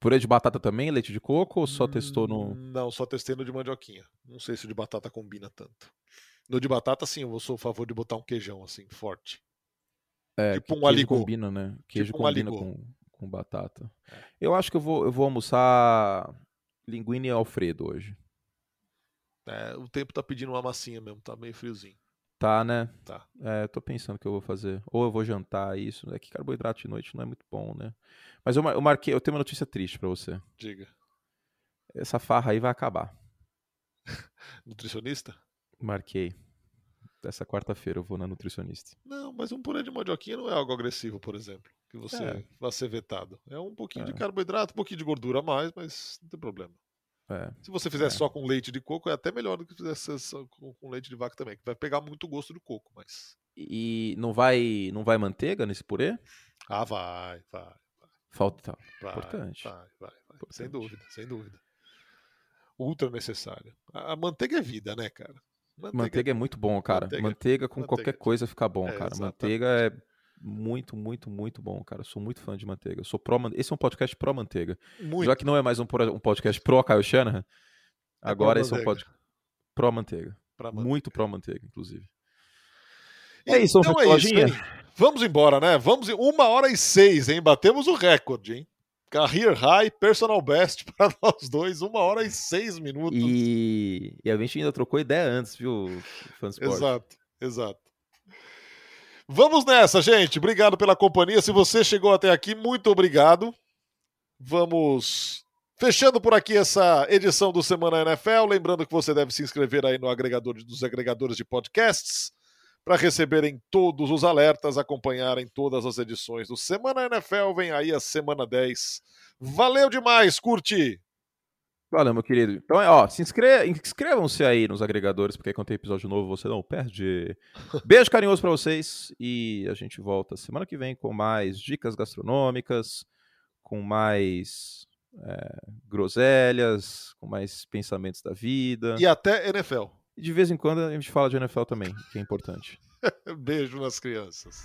Purê de batata também, leite de coco ou só testou no. Não, só testei no de mandioquinha. Não sei se o de batata combina tanto. No de batata, sim, eu sou a favor de botar um queijão assim, forte. É, tipo um aligô. combina, né? Queijo tipo um combina com, com batata. É. Eu acho que eu vou, eu vou almoçar linguine alfredo hoje. É, o tempo tá pedindo uma massinha mesmo, tá meio friozinho. Tá, né? Tá. É, tô pensando que eu vou fazer. Ou eu vou jantar isso. É que carboidrato de noite não é muito bom, né? Mas eu, eu marquei, eu tenho uma notícia triste para você. Diga. Essa farra aí vai acabar. Nutricionista? Marquei. Essa quarta-feira eu vou na nutricionista. Não, mas um purê de mandioquinha não é algo agressivo, por exemplo, que você é. vai ser vetado. É um pouquinho é. de carboidrato, um pouquinho de gordura a mais, mas não tem problema. É. Se você fizer é. só com leite de coco, é até melhor do que fizesse só com, com leite de vaca também, que vai pegar muito gosto do coco, mas. E não vai, não vai manteiga nesse purê? Ah, vai, vai. Falta. Vai, Importante. Vai, vai, vai. Importante. Sem dúvida, sem dúvida. Ultra necessário. A, a manteiga é vida, né, cara? Manteiga, manteiga é muito bom, cara. Manteiga, manteiga com manteiga. qualquer coisa fica bom, é, cara. Exatamente. Manteiga é muito, muito, muito bom, cara. Eu sou muito fã de manteiga. Eu sou pró Esse é um podcast pró manteiga. Muito. Já que não é mais um, um podcast pró Caio Shanahan, é agora esse é um podcast pró manteiga. Muito pró manteiga, inclusive. É isso, então é isso, Vamos embora, né? Vamos em uma hora e seis, hein? Batemos o recorde, hein? Career High, Personal Best para nós dois, uma hora e seis minutos. E, e a gente ainda trocou ideia antes, viu, Fansport? Exato, exato. Vamos nessa, gente. Obrigado pela companhia. Se você chegou até aqui, muito obrigado. Vamos fechando por aqui essa edição do Semana NFL. Lembrando que você deve se inscrever aí no agregador dos agregadores de podcasts para receberem todos os alertas, acompanharem todas as edições do Semana NFL. Vem aí a semana 10. Valeu demais, curte! Valeu, meu querido. Então, ó, se inscre... inscrevam-se aí nos agregadores, porque quando tem episódio novo você não perde. Beijo carinhoso para vocês e a gente volta semana que vem com mais dicas gastronômicas, com mais é, groselhas, com mais pensamentos da vida. E até NFL. E de vez em quando a gente fala de NFL também, que é importante. Beijo nas crianças.